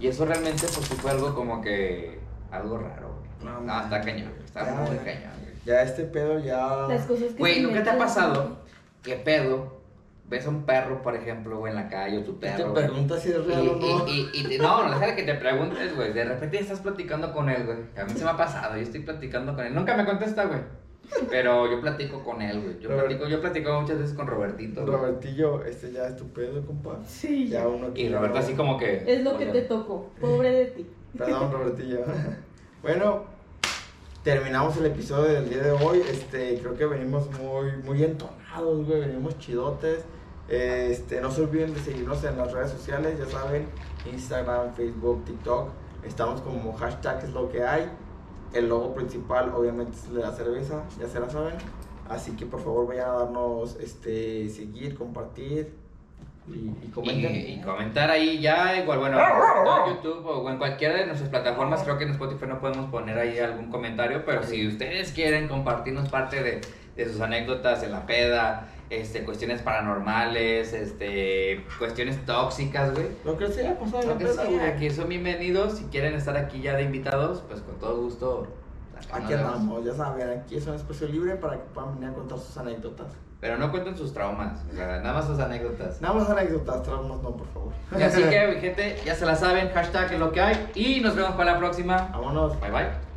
Y eso realmente, pues fue algo como que, algo raro, güey. No, No, está mames. cañón. Está Ya. muy cañón, güey. Ya este pedo ya. Las cosas que Güey, ¿nunca te ha pasado? ¿Qué pedo? Ves a un perro, por ejemplo, güey, en la calle o tu Te perro. güey, preguntas si es Y, real o no. y, y, y- no, no, déjale que te preguntes, güey. De repente estás platicando con él, güey. A mí se me ha pasado, yo estoy platicando con él. Nunca me contesta, güey. Pero yo platico con él, güey. Yo Robert- platico, yo platico muchas veces con Robertito. güey. Robertillo, este ya es tu pedo, compa. Sí. Ya uno que Y Roberto así como que. Es lo que te tocó. Pobre de ti. Perdón, Robertillo. bueno, terminamos el episodio del día de hoy. Este, creo que venimos muy, muy entonados, güey. Venimos chidotes. Este, no se olviden de seguirnos en las redes sociales, ya saben, Instagram, Facebook, TikTok. Estamos como hashtag es lo que hay. El logo principal, obviamente, es de la cerveza, ya se la saben. Así que por favor vayan a darnos este seguir, compartir y, y comenten. Y, y comentar ahí ya, igual, bueno, en YouTube o en cualquiera de nuestras plataformas, creo que en Spotify no podemos poner ahí algún comentario, pero si ustedes quieren compartirnos parte de, de sus anécdotas en la peda, este, cuestiones paranormales, este, cuestiones tóxicas, güey. Lo que sea, pasado Lo que peda, sea, güey. aquí son bienvenidos, si quieren estar aquí ya de invitados, pues con todo gusto. Aquí andamos, ya saben, aquí es un espacio libre para que puedan venir a contar sus anécdotas. Pero no cuenten sus traumas, o sea, nada más sus anécdotas. Nada más anécdotas, traumas no, por favor. Y así que, gente, ya se la saben, hashtag es lo que hay. Y nos vemos para la próxima. Vámonos. Bye bye.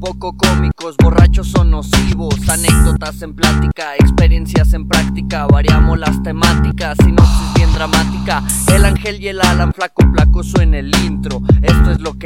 Poco cómicos, borrachos o nocivos, anécdotas en plática, experiencias en práctica, variamos las temáticas, sinopsis bien dramática, el ángel y el Alan, flaco placoso en el intro, esto es lo que